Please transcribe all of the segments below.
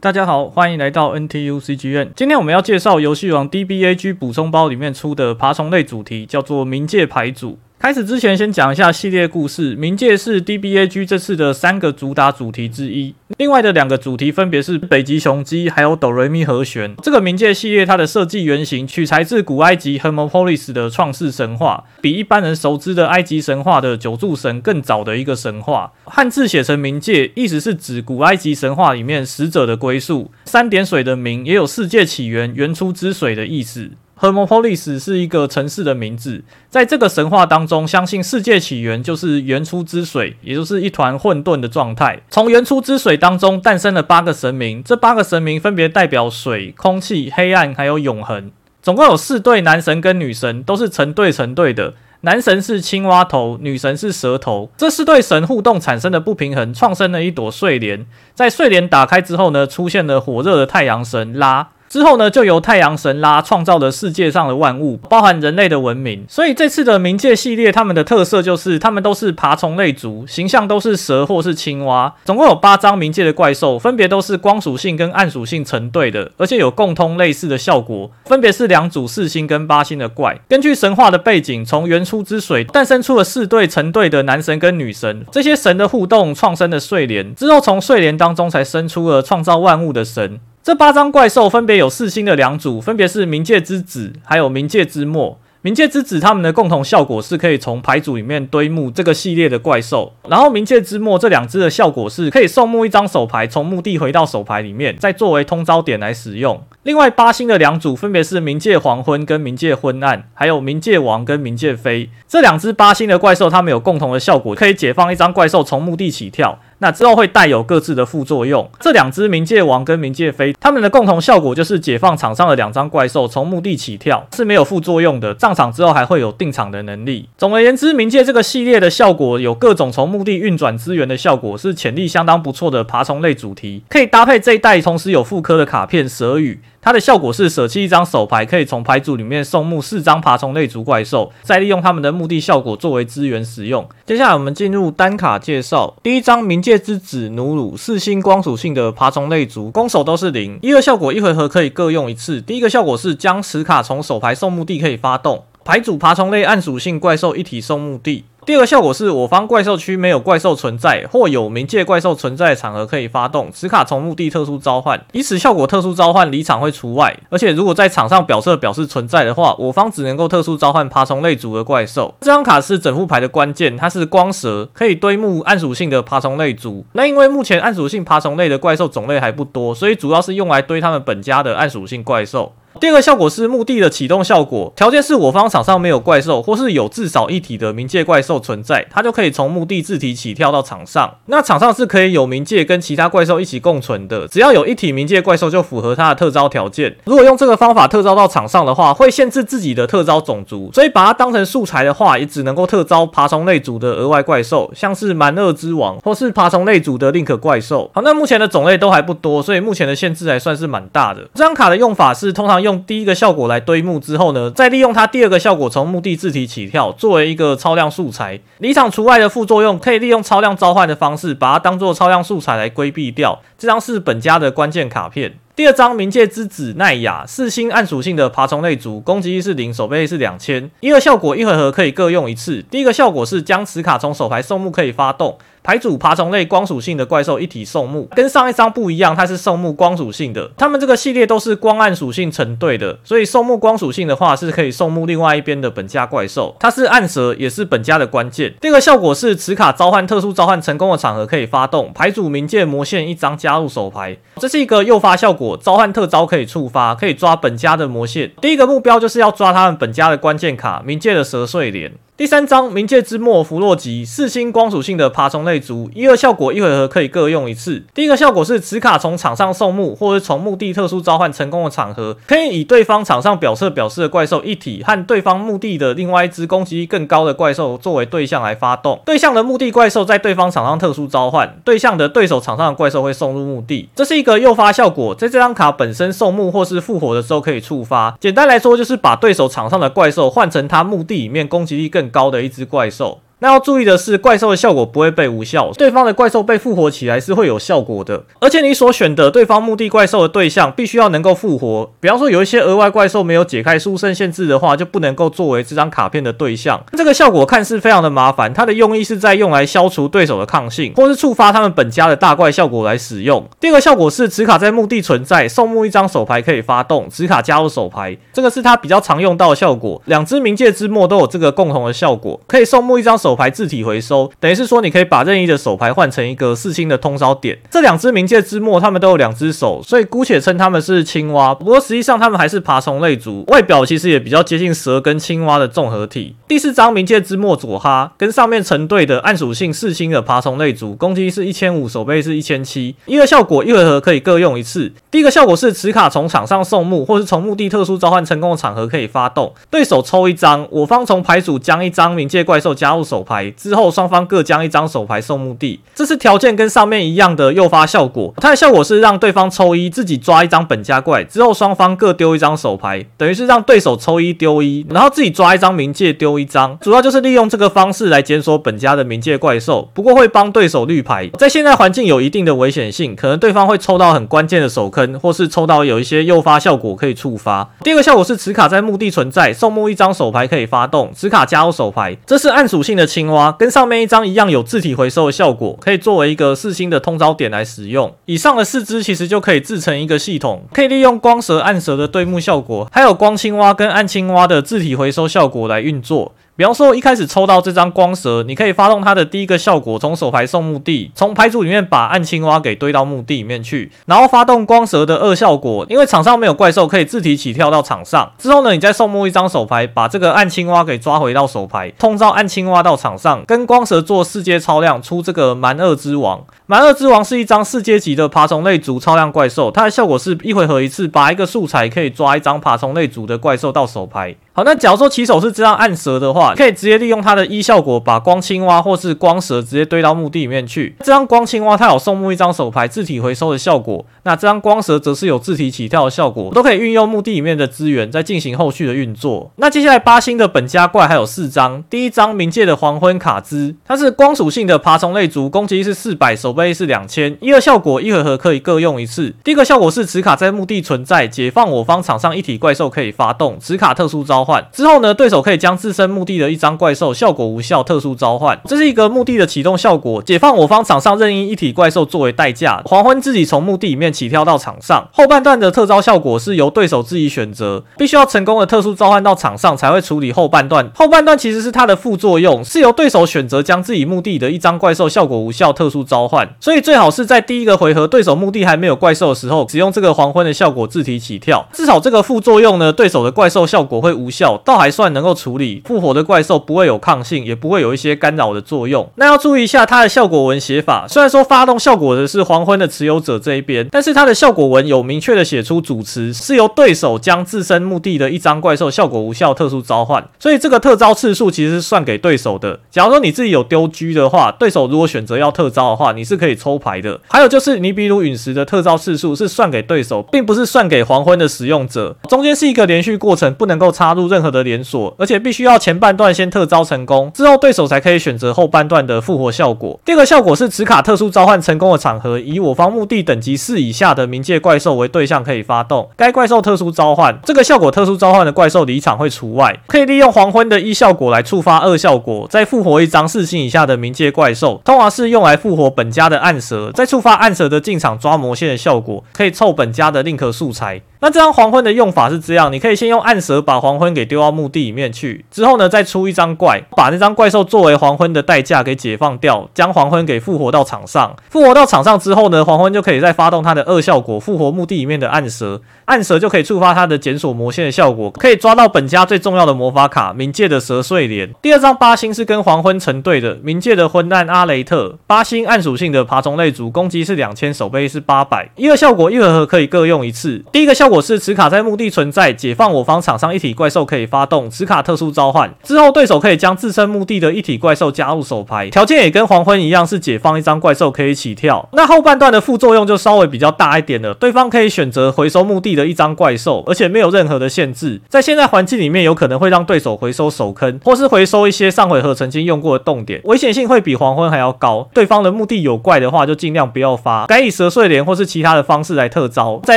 大家好，欢迎来到 NTU CGN。今天我们要介绍游戏王 DBAG 补充包里面出的爬虫类主题，叫做冥界牌组。开始之前，先讲一下系列故事。冥界是 DBAG 这次的三个主打主题之一，另外的两个主题分别是北极熊鸡还有哆瑞咪和弦。这个冥界系列它的设计原型取材自古埃及 Hermopolis 的创世神话，比一般人熟知的埃及神话的九柱神更早的一个神话。汉字写成冥界，意思是指古埃及神话里面死者的归宿。三点水的冥也有世界起源、原初之水的意思。Hermopolis 是一个城市的名字，在这个神话当中，相信世界起源就是原初之水，也就是一团混沌的状态。从原初之水当中诞生了八个神明，这八个神明分别代表水、空气、黑暗还有永恒。总共有四对男神跟女神，都是成对成对的。男神是青蛙头，女神是蛇头。这四对神互动产生的不平衡，创生了一朵睡莲。在睡莲打开之后呢，出现了火热的太阳神拉。之后呢，就由太阳神拉创造了世界上的万物，包含人类的文明。所以这次的冥界系列，他们的特色就是他们都是爬虫类族，形象都是蛇或是青蛙。总共有八张冥界的怪兽，分别都是光属性跟暗属性成对的，而且有共通类似的效果，分别是两组四星跟八星的怪。根据神话的背景，从原初之水诞生出了四对成对的男神跟女神，这些神的互动创生的睡莲，之后从睡莲当中才生出了创造万物的神。这八张怪兽分别有四星的两组，分别是冥界之子，还有冥界之末。冥界之子他们的共同效果是可以从牌组里面堆墓这个系列的怪兽，然后冥界之末这两只的效果是可以送墓一张手牌，从墓地回到手牌里面，再作为通招点来使用。另外八星的两组分别是冥界黄昏跟冥界昏暗，还有冥界王跟冥界飞。这两只八星的怪兽，它们有共同的效果，可以解放一张怪兽从墓地起跳。那之后会带有各自的副作用。这两只冥界王跟冥界飞，它们的共同效果就是解放场上的两张怪兽从墓地起跳，是没有副作用的。上场之后还会有定场的能力。总而言之，冥界这个系列的效果有各种从墓地运转资源的效果，是潜力相当不错的爬虫类主题，可以搭配这一代同时有复刻的卡片蛇语。它的效果是舍弃一张手牌，可以从牌组里面送墓四张爬虫类族怪兽，再利用它们的墓地效果作为资源使用。接下来我们进入单卡介绍，第一张冥界之子努鲁，四星光属性的爬虫类族，攻守都是零，一二效果一回合可以各用一次。第一个效果是将此卡从手牌送墓地可以发动，牌组爬虫类暗属性怪兽一体送墓地。第二个效果是，我方怪兽区没有怪兽存在，或有冥界怪兽存在的场合可以发动此卡从墓地特殊召唤，以此效果特殊召唤离场会除外。而且如果在场上表示表示存在的话，我方只能够特殊召唤爬虫类族的怪兽。这张卡是整副牌的关键，它是光蛇，可以堆墓暗属性的爬虫类族。那因为目前暗属性爬虫类的怪兽种类还不多，所以主要是用来堆他们本家的暗属性怪兽。第二个效果是墓地的启动效果，条件是我方场上没有怪兽，或是有至少一体的冥界怪兽存在，它就可以从墓地自体起跳到场上。那场上是可以有冥界跟其他怪兽一起共存的，只要有一体冥界怪兽就符合它的特招条件。如果用这个方法特招到场上的话，会限制自己的特招种族，所以把它当成素材的话，也只能够特招爬虫类族的额外怪兽，像是蛮恶之王或是爬虫类族的 Link 怪兽。好，那目前的种类都还不多，所以目前的限制还算是蛮大的。这张卡的用法是通常用。用第一个效果来堆木之后呢，再利用它第二个效果从墓地自体起跳，作为一个超量素材。离场除外的副作用，可以利用超量召唤的方式，把它当做超量素材来规避掉。这张是本家的关键卡片。第二张冥界之子奈雅，四星暗属性的爬虫类族，攻击力是零，守备力是两千。一二效果一回合可以各用一次。第一个效果是将此卡从手牌送墓可以发动。牌组爬虫类光属性的怪兽一体送木，跟上一张不一样，它是送木光属性的。他们这个系列都是光暗属性成对的，所以送木光属性的话是可以送木另外一边的本家怪兽。它是暗蛇，也是本家的关键。第二个效果是此卡召唤特殊召唤成功的场合可以发动，牌组冥界魔线一张加入手牌，这是一个诱发效果，召唤特招可以触发，可以抓本家的魔线。第一个目标就是要抓他们本家的关键卡冥界的蛇睡莲。第三张冥界之末弗洛吉，四星光属性的爬虫类族，一二效果一回合可以各用一次。第一个效果是此卡从场上送墓，或者从墓地特殊召唤成功的场合，可以以对方场上表色表示的怪兽一体和对方墓地的另外一只攻击力更高的怪兽作为对象来发动。对象的墓地怪兽在对方场上特殊召唤，对象的对手场上的怪兽会送入墓地。这是一个诱发效果，在这张卡本身送墓或是复活的时候可以触发。简单来说，就是把对手场上的怪兽换成他墓地里面攻击力更高的一只怪兽。那要注意的是，怪兽的效果不会被无效，对方的怪兽被复活起来是会有效果的。而且你所选的对方墓地怪兽的对象必须要能够复活。比方说有一些额外怪兽没有解开殊胜限制的话，就不能够作为这张卡片的对象。这个效果看似非常的麻烦，它的用意是在用来消除对手的抗性，或是触发他们本家的大怪效果来使用。第二个效果是此卡在墓地存在，送墓一张手牌可以发动，此卡加入手牌，这个是它比较常用到的效果。两只冥界之墨都有这个共同的效果，可以送墓一张手手牌自体回收，等于是说你可以把任意的手牌换成一个四星的通烧点。这两只冥界之末，它们都有两只手，所以姑且称它们是青蛙。不过实际上它们还是爬虫类族，外表其实也比较接近蛇跟青蛙的综合体。第四张冥界之末佐哈跟上面成对的暗属性四星的爬虫类族，攻击是一千五，守备是一千七。一个效果一回合可以各用一次。第一个效果是此卡从场上送墓，或是从墓地特殊召唤成功的场合可以发动，对手抽一张，我方从牌组将一张冥界怪兽加入手手牌，之后双方各将一张手牌送墓地。这是条件跟上面一样的诱发效果。它的效果是让对方抽一，自己抓一张本家怪，之后双方各丢一张手牌，等于是让对手抽一丢一，然后自己抓一张冥界丢一张。主要就是利用这个方式来检索本家的冥界怪兽，不过会帮对手绿牌。在现在环境有一定的危险性，可能对方会抽到很关键的手坑，或是抽到有一些诱发效果可以触发。第二个效果是此卡在墓地存在，送墓一张手牌可以发动，此卡加入手牌。这是暗属性的青蛙，跟上面一张一样有字体回收的效果，可以作为一个四星的通招点来使用。以上的四只其实就可以制成一个系统，可以利用光蛇暗蛇的对目效果，还有光青蛙跟暗青蛙的字体回收效果来运作。比方说，一开始抽到这张光蛇，你可以发动它的第一个效果，从手牌送墓地，从牌组里面把暗青蛙给堆到墓地里面去，然后发动光蛇的二效果，因为场上没有怪兽，可以自体起跳到场上。之后呢，你再送墓一张手牌，把这个暗青蛙给抓回到手牌，通召暗青蛙到场上，跟光蛇做四阶超量，出这个蛮二之王。蛮二之王是一张四阶级的爬虫类族超量怪兽，它的效果是一回合一次，把一个素材可以抓一张爬虫类族的怪兽到手牌。好，那假如说骑手是这张暗蛇的话，可以直接利用它的一效果，把光青蛙或是光蛇直接堆到墓地里面去。这张光青蛙它有送墓一张手牌自体回收的效果，那这张光蛇则是有自体起跳的效果，都可以运用墓地里面的资源再进行后续的运作。那接下来八星的本家怪还有四张，第一张冥界的黄昏卡兹，它是光属性的爬虫类族，攻击是四百，守备是两千，一二效果一回合可以各用一次。第一个效果是此卡在墓地存在，解放我方场上一体怪兽可以发动，此卡特殊召之后呢，对手可以将自身墓地的一张怪兽效果无效特殊召唤，这是一个墓地的启动效果，解放我方场上任意一体怪兽作为代价，黄昏自己从墓地里面起跳到场上。后半段的特招效果是由对手自己选择，必须要成功的特殊召唤到场上才会处理后半段。后半段其实是它的副作用，是由对手选择将自己墓地的一张怪兽效果无效特殊召唤，所以最好是在第一个回合对手墓地还没有怪兽的时候，使用这个黄昏的效果自体起跳，至少这个副作用呢，对手的怪兽效果会无效。效倒还算能够处理，复活的怪兽不会有抗性，也不会有一些干扰的作用。那要注意一下它的效果文写法，虽然说发动效果的是黄昏的持有者这一边，但是它的效果文有明确的写出主词是由对手将自身墓地的一张怪兽效果无效特殊召唤，所以这个特招次数其实是算给对手的。假如说你自己有丢狙的话，对手如果选择要特招的话，你是可以抽牌的。还有就是尼比鲁陨石的特招次数是算给对手，并不是算给黄昏的使用者，中间是一个连续过程，不能够插入。任何的连锁，而且必须要前半段先特招成功，之后对手才可以选择后半段的复活效果。第二个效果是此卡特殊召唤成功的场合，以我方墓地等级四以下的冥界怪兽为对象可以发动，该怪兽特殊召唤。这个效果特殊召唤的怪兽离场会除外，可以利用黄昏的一效果来触发二效果，再复活一张四星以下的冥界怪兽，通常是用来复活本家的暗蛇，再触发暗蛇的进场抓魔线的效果，可以凑本家的 link 素材。那这张黄昏的用法是这样，你可以先用暗蛇把黄昏给丢到墓地里面去，之后呢再出一张怪，把那张怪兽作为黄昏的代价给解放掉，将黄昏给复活到场上。复活到场上之后呢，黄昏就可以再发动它的二效果，复活墓地里面的暗蛇，暗蛇就可以触发它的检索魔线的效果，可以抓到本家最重要的魔法卡冥界的蛇睡莲。第二张八星是跟黄昏成对的，冥界的昏暗阿雷特，八星暗属性的爬虫类族，攻击是两千，守备是八百，一二效果一回合可以各用一次。第一个效效果是此卡在墓地存在，解放我方场上一体怪兽可以发动此卡特殊召唤，之后对手可以将自身墓地的一体怪兽加入手牌，条件也跟黄昏一样，是解放一张怪兽可以起跳。那后半段的副作用就稍微比较大一点了，对方可以选择回收墓地的一张怪兽，而且没有任何的限制，在现在环境里面有可能会让对手回收手坑，或是回收一些上回合曾经用过的动点，危险性会比黄昏还要高。对方的墓地有怪的话，就尽量不要发，改以蛇碎莲或是其他的方式来特招，再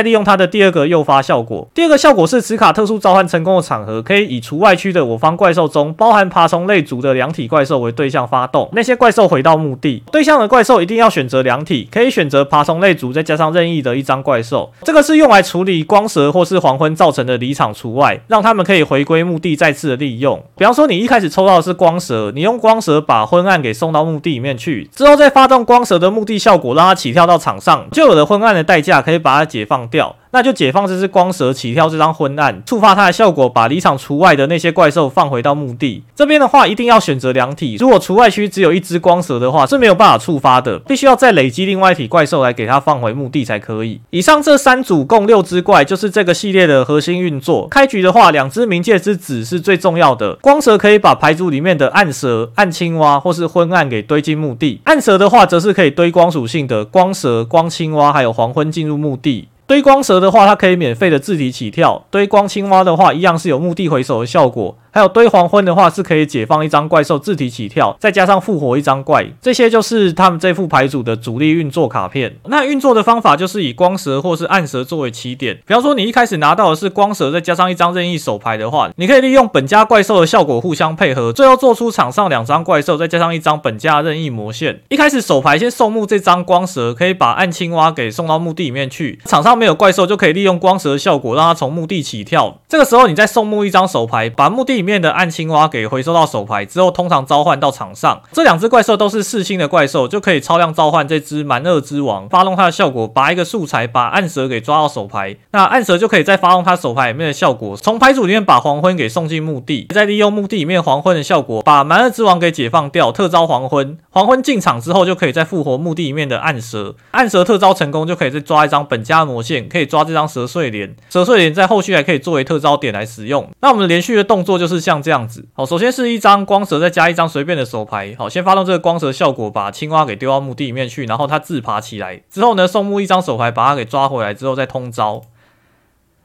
利用它的第二个诱发效果。第二个效果是此卡特殊召唤成功的场合，可以以除外区的我方怪兽中包含爬虫类族的两体怪兽为对象发动，那些怪兽回到墓地，对象的怪兽一定要选择两体，可以选择爬虫类族再加上任意的一张怪兽。这个是用来处理光蛇或是黄昏造成的离场除外，让他们可以回归墓地再次的利用。比方说你一开始抽到的是光蛇，你用光蛇把昏暗给送到墓地里面去，之后再发动光蛇的墓地效果，让它起跳到场上，就有了昏暗的代价，可以把它解放掉。那就解放这只光蛇起跳这张昏暗，触发它的效果，把离场除外的那些怪兽放回到墓地。这边的话一定要选择两体，如果除外区只有一只光蛇的话是没有办法触发的，必须要再累积另外一体怪兽来给它放回墓地才可以。以上这三组共六只怪就是这个系列的核心运作。开局的话，两只冥界之子是最重要的。光蛇可以把牌组里面的暗蛇、暗青蛙或是昏暗给堆进墓地，暗蛇的话则是可以堆光属性的光蛇、光青蛙还有黄昏进入墓地。堆光蛇的话，它可以免费的自体起跳；堆光青蛙的话，一样是有墓地回收的效果。还有堆黄昏的话，是可以解放一张怪兽自体起跳，再加上复活一张怪，这些就是他们这副牌组的主力运作卡片。那运作的方法就是以光蛇或是暗蛇作为起点。比方说，你一开始拿到的是光蛇，再加上一张任意手牌的话，你可以利用本家怪兽的效果互相配合，最后做出场上两张怪兽，再加上一张本家任意魔线。一开始手牌先送墓这张光蛇，可以把暗青蛙给送到墓地里面去。场上没有怪兽，就可以利用光蛇的效果让它从墓地起跳。这个时候，你再送墓一张手牌，把墓地里面的暗青蛙给回收到手牌之后，通常召唤到场上。这两只怪兽都是四星的怪兽，就可以超量召唤这只蛮恶之王，发动它的效果，拔一个素材，把暗蛇给抓到手牌。那暗蛇就可以再发动它手牌里面的效果，从牌组里面把黄昏给送进墓地，再利用墓地里面黄昏的效果，把蛮恶之王给解放掉，特招黄昏。黄昏进场之后，就可以再复活墓地里面的暗蛇。暗蛇特招成功，就可以再抓一张本家魔线，可以抓这张蛇碎莲。蛇碎莲在后续还可以作为特招点来使用。那我们连续的动作就是是像这样子。好，首先是一张光蛇，再加一张随便的手牌。好，先发动这个光蛇效果，把青蛙给丢到墓地里面去，然后它自爬起来。之后呢，送墓一张手牌，把它给抓回来之后再通招。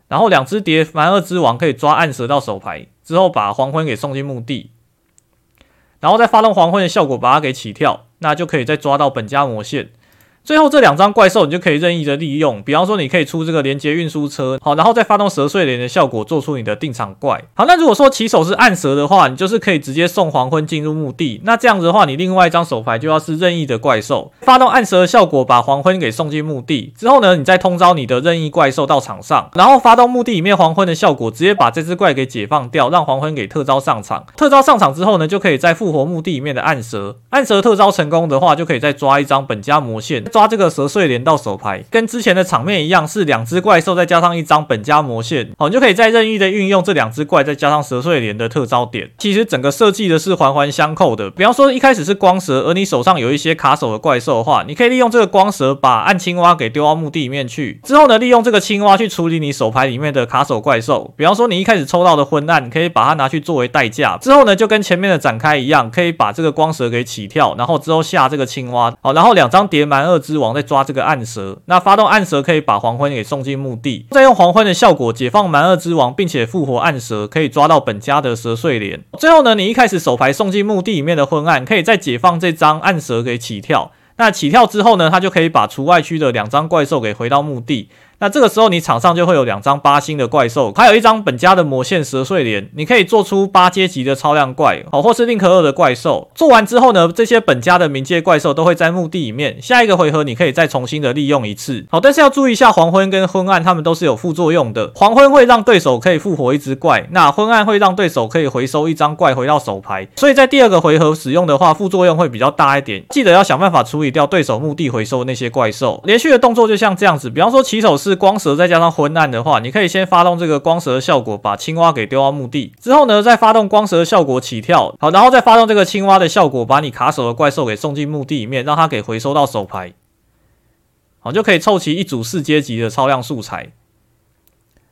然后两只叠蛮二之王可以抓暗蛇到手牌，之后把黄昏给送进墓地，然后再发动黄昏的效果，把它给起跳，那就可以再抓到本家魔线。最后这两张怪兽你就可以任意的利用，比方说你可以出这个连接运输车，好，然后再发动蛇碎莲的效果，做出你的定场怪。好，那如果说起手是暗蛇的话，你就是可以直接送黄昏进入墓地。那这样子的话，你另外一张手牌就要是任意的怪兽，发动暗蛇的效果，把黄昏给送进墓地。之后呢，你再通招你的任意怪兽到场上，然后发动墓地里面黄昏的效果，直接把这只怪给解放掉，让黄昏给特招上场。特招上场之后呢，就可以再复活墓地里面的暗蛇。暗蛇特招成功的话，就可以再抓一张本家魔线，抓这个蛇碎莲。到手牌，跟之前的场面一样，是两只怪兽再加上一张本家魔线，好，你就可以再任意的运用这两只怪，再加上蛇碎莲的特招点。其实整个设计的是环环相扣的。比方说一开始是光蛇，而你手上有一些卡手的怪兽的话，你可以利用这个光蛇把暗青蛙给丢到墓地里面去，之后呢，利用这个青蛙去处理你手牌里面的卡手怪兽。比方说你一开始抽到的昏暗，你可以把它拿去作为代价，之后呢，就跟前面的展开一样，可以把这个光蛇给起跳，然后之后下这个青蛙，好，然后两张叠满二之王在抓这个。暗蛇，那发动暗蛇可以把黄昏给送进墓地，再用黄昏的效果解放蛮二之王，并且复活暗蛇，可以抓到本家的蛇碎莲。最后呢，你一开始手牌送进墓地里面的昏暗，可以再解放这张暗蛇给起跳。那起跳之后呢，它就可以把除外区的两张怪兽给回到墓地。那这个时候，你场上就会有两张八星的怪兽，还有一张本家的魔线蛇碎莲，你可以做出八阶级的超量怪，好，或是 Link 2的怪兽。做完之后呢，这些本家的冥界怪兽都会在墓地里面。下一个回合，你可以再重新的利用一次。好，但是要注意一下，黄昏跟昏暗它们都是有副作用的。黄昏会让对手可以复活一只怪，那昏暗会让对手可以回收一张怪回到手牌。所以在第二个回合使用的话，副作用会比较大一点。记得要想办法处理掉对手墓地回收那些怪兽。连续的动作就像这样子，比方说起手是是光蛇再加上。昏暗的话，你可以先发动这个光蛇的效果，把青蛙给丢到墓地，之后呢，再发动光蛇的效果起跳，好，然后再发动这个青蛙的效果，把你卡手的怪兽给送进墓地里面，让它给回收到手牌，好，就可以凑齐一组四阶级的超量素材。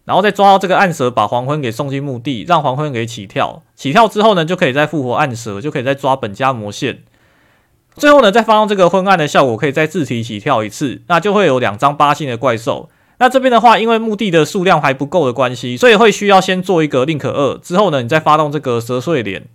然后再抓到这个暗蛇，把黄昏给送进墓地，让黄昏给起跳。起跳之后呢，就可以再复活暗蛇，就可以再抓本家魔线。最后呢，再发动这个昏暗的效果，可以再自体起跳一次，那就会有两张八星的怪兽。那这边的话，因为墓地的数量还不够的关系，所以会需要先做一个 Link 二，之后呢，你再发动这个蛇碎脸。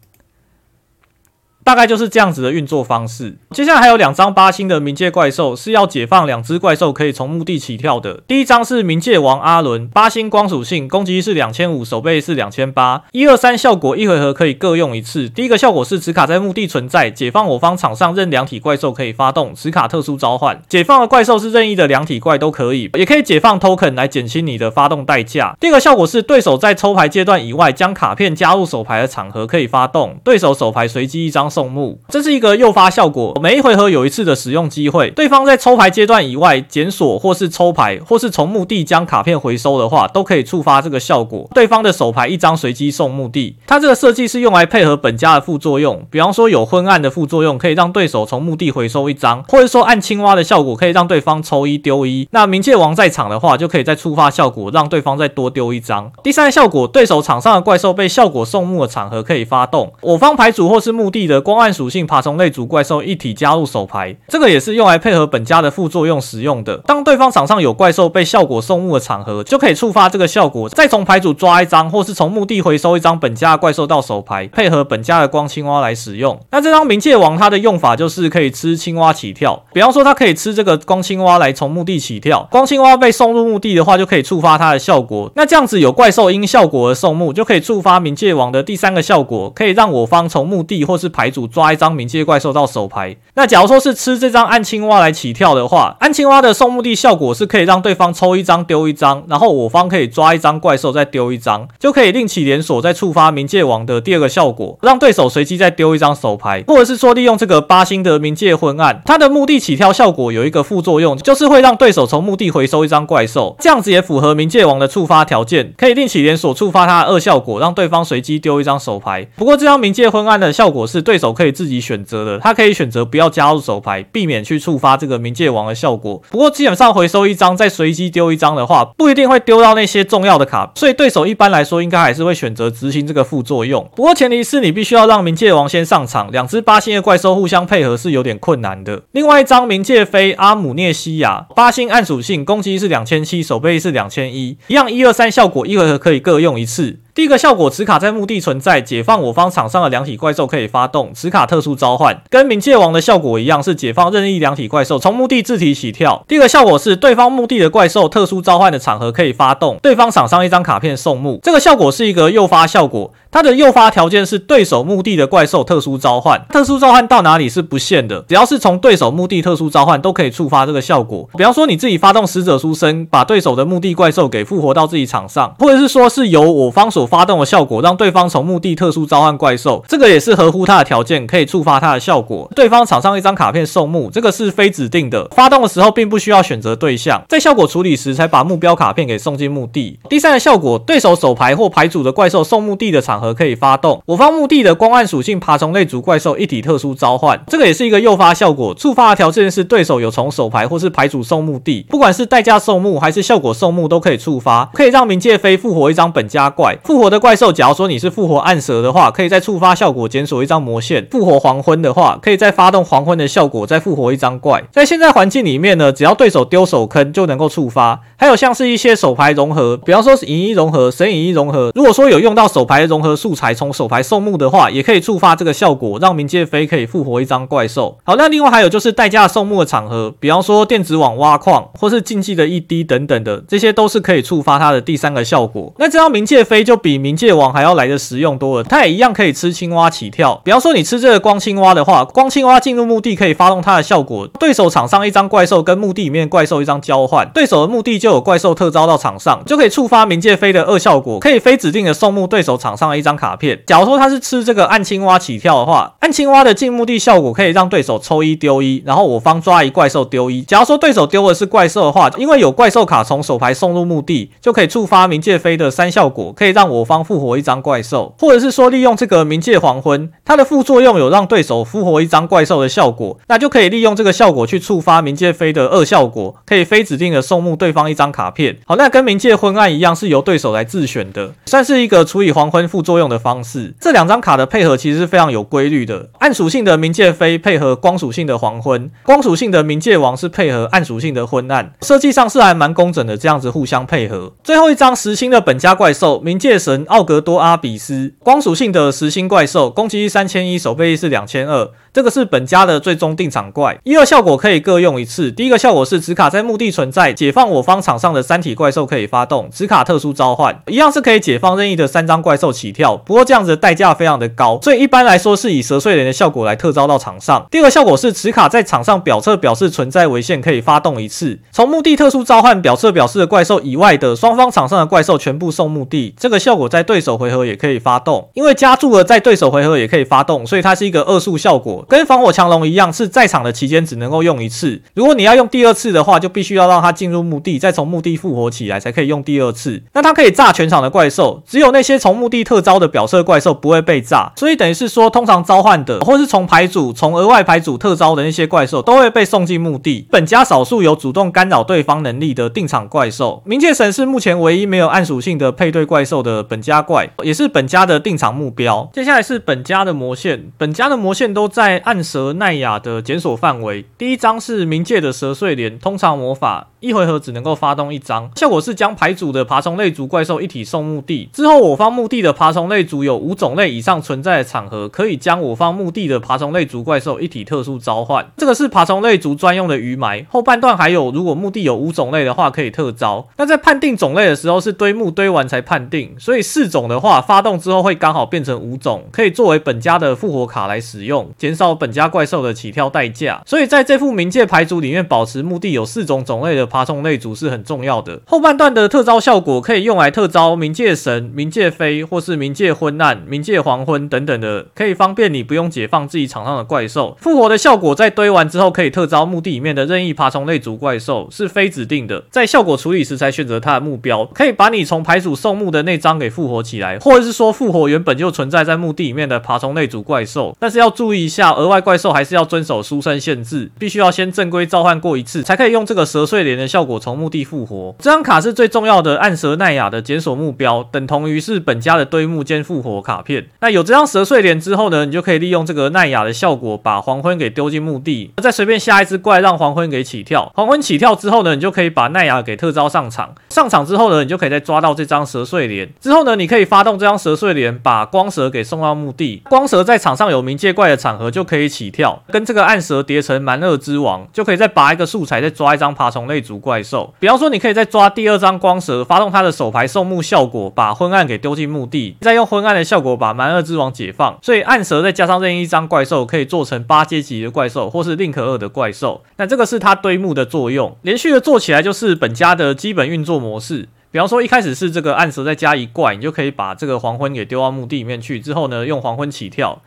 大概就是这样子的运作方式。接下来还有两张八星的冥界怪兽是要解放两只怪兽，可以从墓地起跳的。第一张是冥界王阿伦，八星光属性，攻击力是两千五，守备是两千八，一二三效果一回合可以各用一次。第一个效果是此卡在墓地存在，解放我方场上任两体怪兽可以发动此卡特殊召唤，解放的怪兽是任意的两体怪都可以，也可以解放 token 来减轻你的发动代价。第二个效果是对手在抽牌阶段以外将卡片加入手牌的场合可以发动，对手手牌随机一张。送墓，这是一个诱发效果，每一回合有一次的使用机会。对方在抽牌阶段以外检索，或是抽牌，或是从墓地将卡片回收的话，都可以触发这个效果。对方的手牌一张随机送墓地。它这个设计是用来配合本家的副作用，比方说有昏暗的副作用，可以让对手从墓地回收一张，或者说按青蛙的效果可以让对方抽一丢一。那冥界王在场的话，就可以再触发效果，让对方再多丢一张。第三效果，对手场上的怪兽被效果送墓的场合可以发动，我方牌组或是墓地的。光暗属性爬虫类族怪兽一体加入手牌，这个也是用来配合本家的副作用使用的。当对方场上有怪兽被效果送墓的场合，就可以触发这个效果，再从牌组抓一张，或是从墓地回收一张本家的怪兽到手牌，配合本家的光青蛙来使用。那这张冥界王它的用法就是可以吃青蛙起跳，比方说它可以吃这个光青蛙来从墓地起跳，光青蛙被送入墓地的话，就可以触发它的效果。那这样子有怪兽因效果而送墓，就可以触发冥界王的第三个效果，可以让我方从墓地或是牌组抓一张冥界怪兽到手牌。那假如说是吃这张暗青蛙来起跳的话，暗青蛙的送墓地效果是可以让对方抽一张丢一张，然后我方可以抓一张怪兽再丢一张，就可以另起连锁再触发冥界王的第二个效果，让对手随机再丢一张手牌，或者是说利用这个八星的冥界昏暗，它的墓地起跳效果有一个副作用，就是会让对手从墓地回收一张怪兽，这样子也符合冥界王的触发条件，可以另起连锁触发它的二效果，让对方随机丢一张手牌。不过这张冥界昏暗的效果是对手可以自己选择的，他可以选择不要加入手牌，避免去触发这个冥界王的效果。不过基本上回收一张再随机丢一张的话，不一定会丢到那些重要的卡，所以对手一般来说应该还是会选择执行这个副作用。不过前提是你必须要让冥界王先上场，两只八星的怪兽互相配合是有点困难的。另外一张冥界飞阿姆涅西亚，八星暗属性，攻击是两千七，守备是两千一，一样一二三效果一回合可以各用一次。第一个效果，此卡在墓地存在，解放我方场上的两体怪兽可以发动此卡特殊召唤，跟冥界王的效果一样，是解放任意两体怪兽从墓地自体起跳。第二个效果是对方墓地的怪兽特殊召唤的场合可以发动，对方场上一张卡片送墓。这个效果是一个诱发效果，它的诱发条件是对手墓地的怪兽特殊召唤，特殊召唤到哪里是不限的，只要是从对手墓地特殊召唤都可以触发这个效果。比方说你自己发动死者书生，把对手的墓地怪兽给复活到自己场上，或者是说是由我方所发动的效果让对方从墓地特殊召唤怪兽，这个也是合乎他的条件，可以触发他的效果。对方场上一张卡片送墓，这个是非指定的，发动的时候并不需要选择对象，在效果处理时才把目标卡片给送进墓地。第三个效果，对手手牌或牌组的怪兽送墓地的场合可以发动，我方墓地的光暗属性爬虫类族怪兽一体特殊召唤，这个也是一个诱发效果，触发的条件是对手有从手牌或是牌组送墓地，不管是代价送墓还是效果送墓都可以触发，可以让冥界飞复活一张本家怪。复活的怪兽，假如说你是复活暗蛇的话，可以再触发效果检索一张魔线；复活黄昏的话，可以再发动黄昏的效果，再复活一张怪。在现在环境里面呢，只要对手丢手坑就能够触发。还有像是一些手牌融合，比方说是影一融合、神影一融合，如果说有用到手牌融合素材从手牌送墓的话，也可以触发这个效果，让冥界飞可以复活一张怪兽。好，那另外还有就是代价送墓的场合，比方说电子网挖矿或是竞技的一滴等等的，这些都是可以触发它的第三个效果。那这张冥界飞就比冥界王还要来的实用多了，它也一样可以吃青蛙起跳。比方说你吃这个光青蛙的话，光青蛙进入墓地可以发动它的效果，对手场上一张怪兽跟墓地里面怪兽一张交换，对手的墓地就有怪兽特招到场上，就可以触发冥界飞的二效果，可以非指定的送墓对手场上一张卡片。假如说他是吃这个暗青蛙起跳的话，暗青蛙的进墓地效果可以让对手抽一丢一，然后我方抓一怪兽丢一。假如说对手丢的是怪兽的话，因为有怪兽卡从手牌送入墓地，就可以触发冥界飞的三效果，可以让我方复活一张怪兽，或者是说利用这个冥界黄昏，它的副作用有让对手复活一张怪兽的效果，那就可以利用这个效果去触发冥界飞的二效果，可以非指定的送木对方一张卡片。好，那跟冥界昏暗一样，是由对手来自选的，算是一个处理黄昏副作用的方式。这两张卡的配合其实是非常有规律的，暗属性的冥界飞配合光属性的黄昏，光属性的冥界王是配合暗属性的昏暗，设计上是还蛮工整的，这样子互相配合。最后一张实心的本家怪兽冥界神奥格多阿比斯，光属性的实心怪兽，攻击力三千一，守备力是两千二。这个是本家的最终定场怪，一二效果可以各用一次。第一个效果是此卡在墓地存在，解放我方场上的三体怪兽可以发动，此卡特殊召唤，一样是可以解放任意的三张怪兽起跳。不过这样子的代价非常的高，所以一般来说是以蛇碎莲的效果来特招到场上。第二个效果是此卡在场上表侧表示存在为限，可以发动一次。从墓地特殊召唤表侧表示的怪兽以外的双方场上的怪兽全部送墓地。这个效果在对手回合也可以发动，因为加注了在对手回合也可以发动，所以它是一个二速效果。跟防火强龙一样，是在场的期间只能够用一次。如果你要用第二次的话，就必须要让它进入墓地，再从墓地复活起来，才可以用第二次。那它可以炸全场的怪兽，只有那些从墓地特招的表色怪兽不会被炸。所以等于是说，通常召唤的，或是从牌组、从额外牌组特招的那些怪兽，都会被送进墓地。本家少数有主动干扰对方能力的定场怪兽，冥界神是目前唯一没有暗属性的配对怪兽的本家怪，也是本家的定场目标。接下来是本家的魔线，本家的魔线都在在暗。蛇奈亚的检索范围，第一张是冥界的蛇睡莲，通常魔法。一回合只能够发动一张，效果是将牌组的爬虫类族怪兽一体送墓地。之后，我方墓地的爬虫类族有五种类以上存在的场合，可以将我方墓地的爬虫类族怪兽一体特殊召唤。这个是爬虫类族专用的余埋。后半段还有，如果墓地有五种类的话，可以特招。那在判定种类的时候，是堆墓堆完才判定，所以四种的话，发动之后会刚好变成五种，可以作为本家的复活卡来使用，减少本家怪兽的起跳代价。所以在这副冥界牌组里面，保持墓地有四种种类的。爬虫类族是很重要的。后半段的特招效果可以用来特招冥界神、冥界飞，或是冥界昏暗、冥界黄昏等等的，可以方便你不用解放自己场上的怪兽。复活的效果在堆完之后，可以特招墓地里面的任意爬虫类族怪兽，是非指定的，在效果处理时才选择它的目标，可以把你从牌组送墓的那张给复活起来，或者是说复活原本就存在在墓地里面的爬虫类族怪兽。但是要注意一下，额外怪兽还是要遵守书生限制，必须要先正规召唤过一次，才可以用这个蛇碎莲的效果从墓地。复活这张卡是最重要的暗蛇奈亚的检索目标，等同于是本家的堆墓兼复活卡片。那有这张蛇碎莲之后呢，你就可以利用这个奈亚的效果，把黄昏给丢进墓地，再随便下一只怪，让黄昏给起跳。黄昏起跳之后呢，你就可以把奈亚给特招上场。上场之后呢，你就可以再抓到这张蛇碎莲。之后呢，你可以发动这张蛇碎莲，把光蛇给送到墓地。光蛇在场上有冥界怪的场合就可以起跳，跟这个暗蛇叠成蛮恶之王，就可以再拔一个素材，再抓一张爬虫类族怪兽。比方说，你可以再抓第二张光蛇，发动它的手牌送墓效果，把昏暗给丢进墓地，再用昏暗的效果把蛮二之王解放。所以暗蛇再加上任意一张怪兽，可以做成八阶级的怪兽，或是宁可二的怪兽。那这个是它堆墓的作用，连续的做起来就是本家的基本运作模式。比方说一开始是这个暗蛇再加一怪，你就可以把这个黄昏给丢到墓地里面去。之后呢，用黄昏起跳。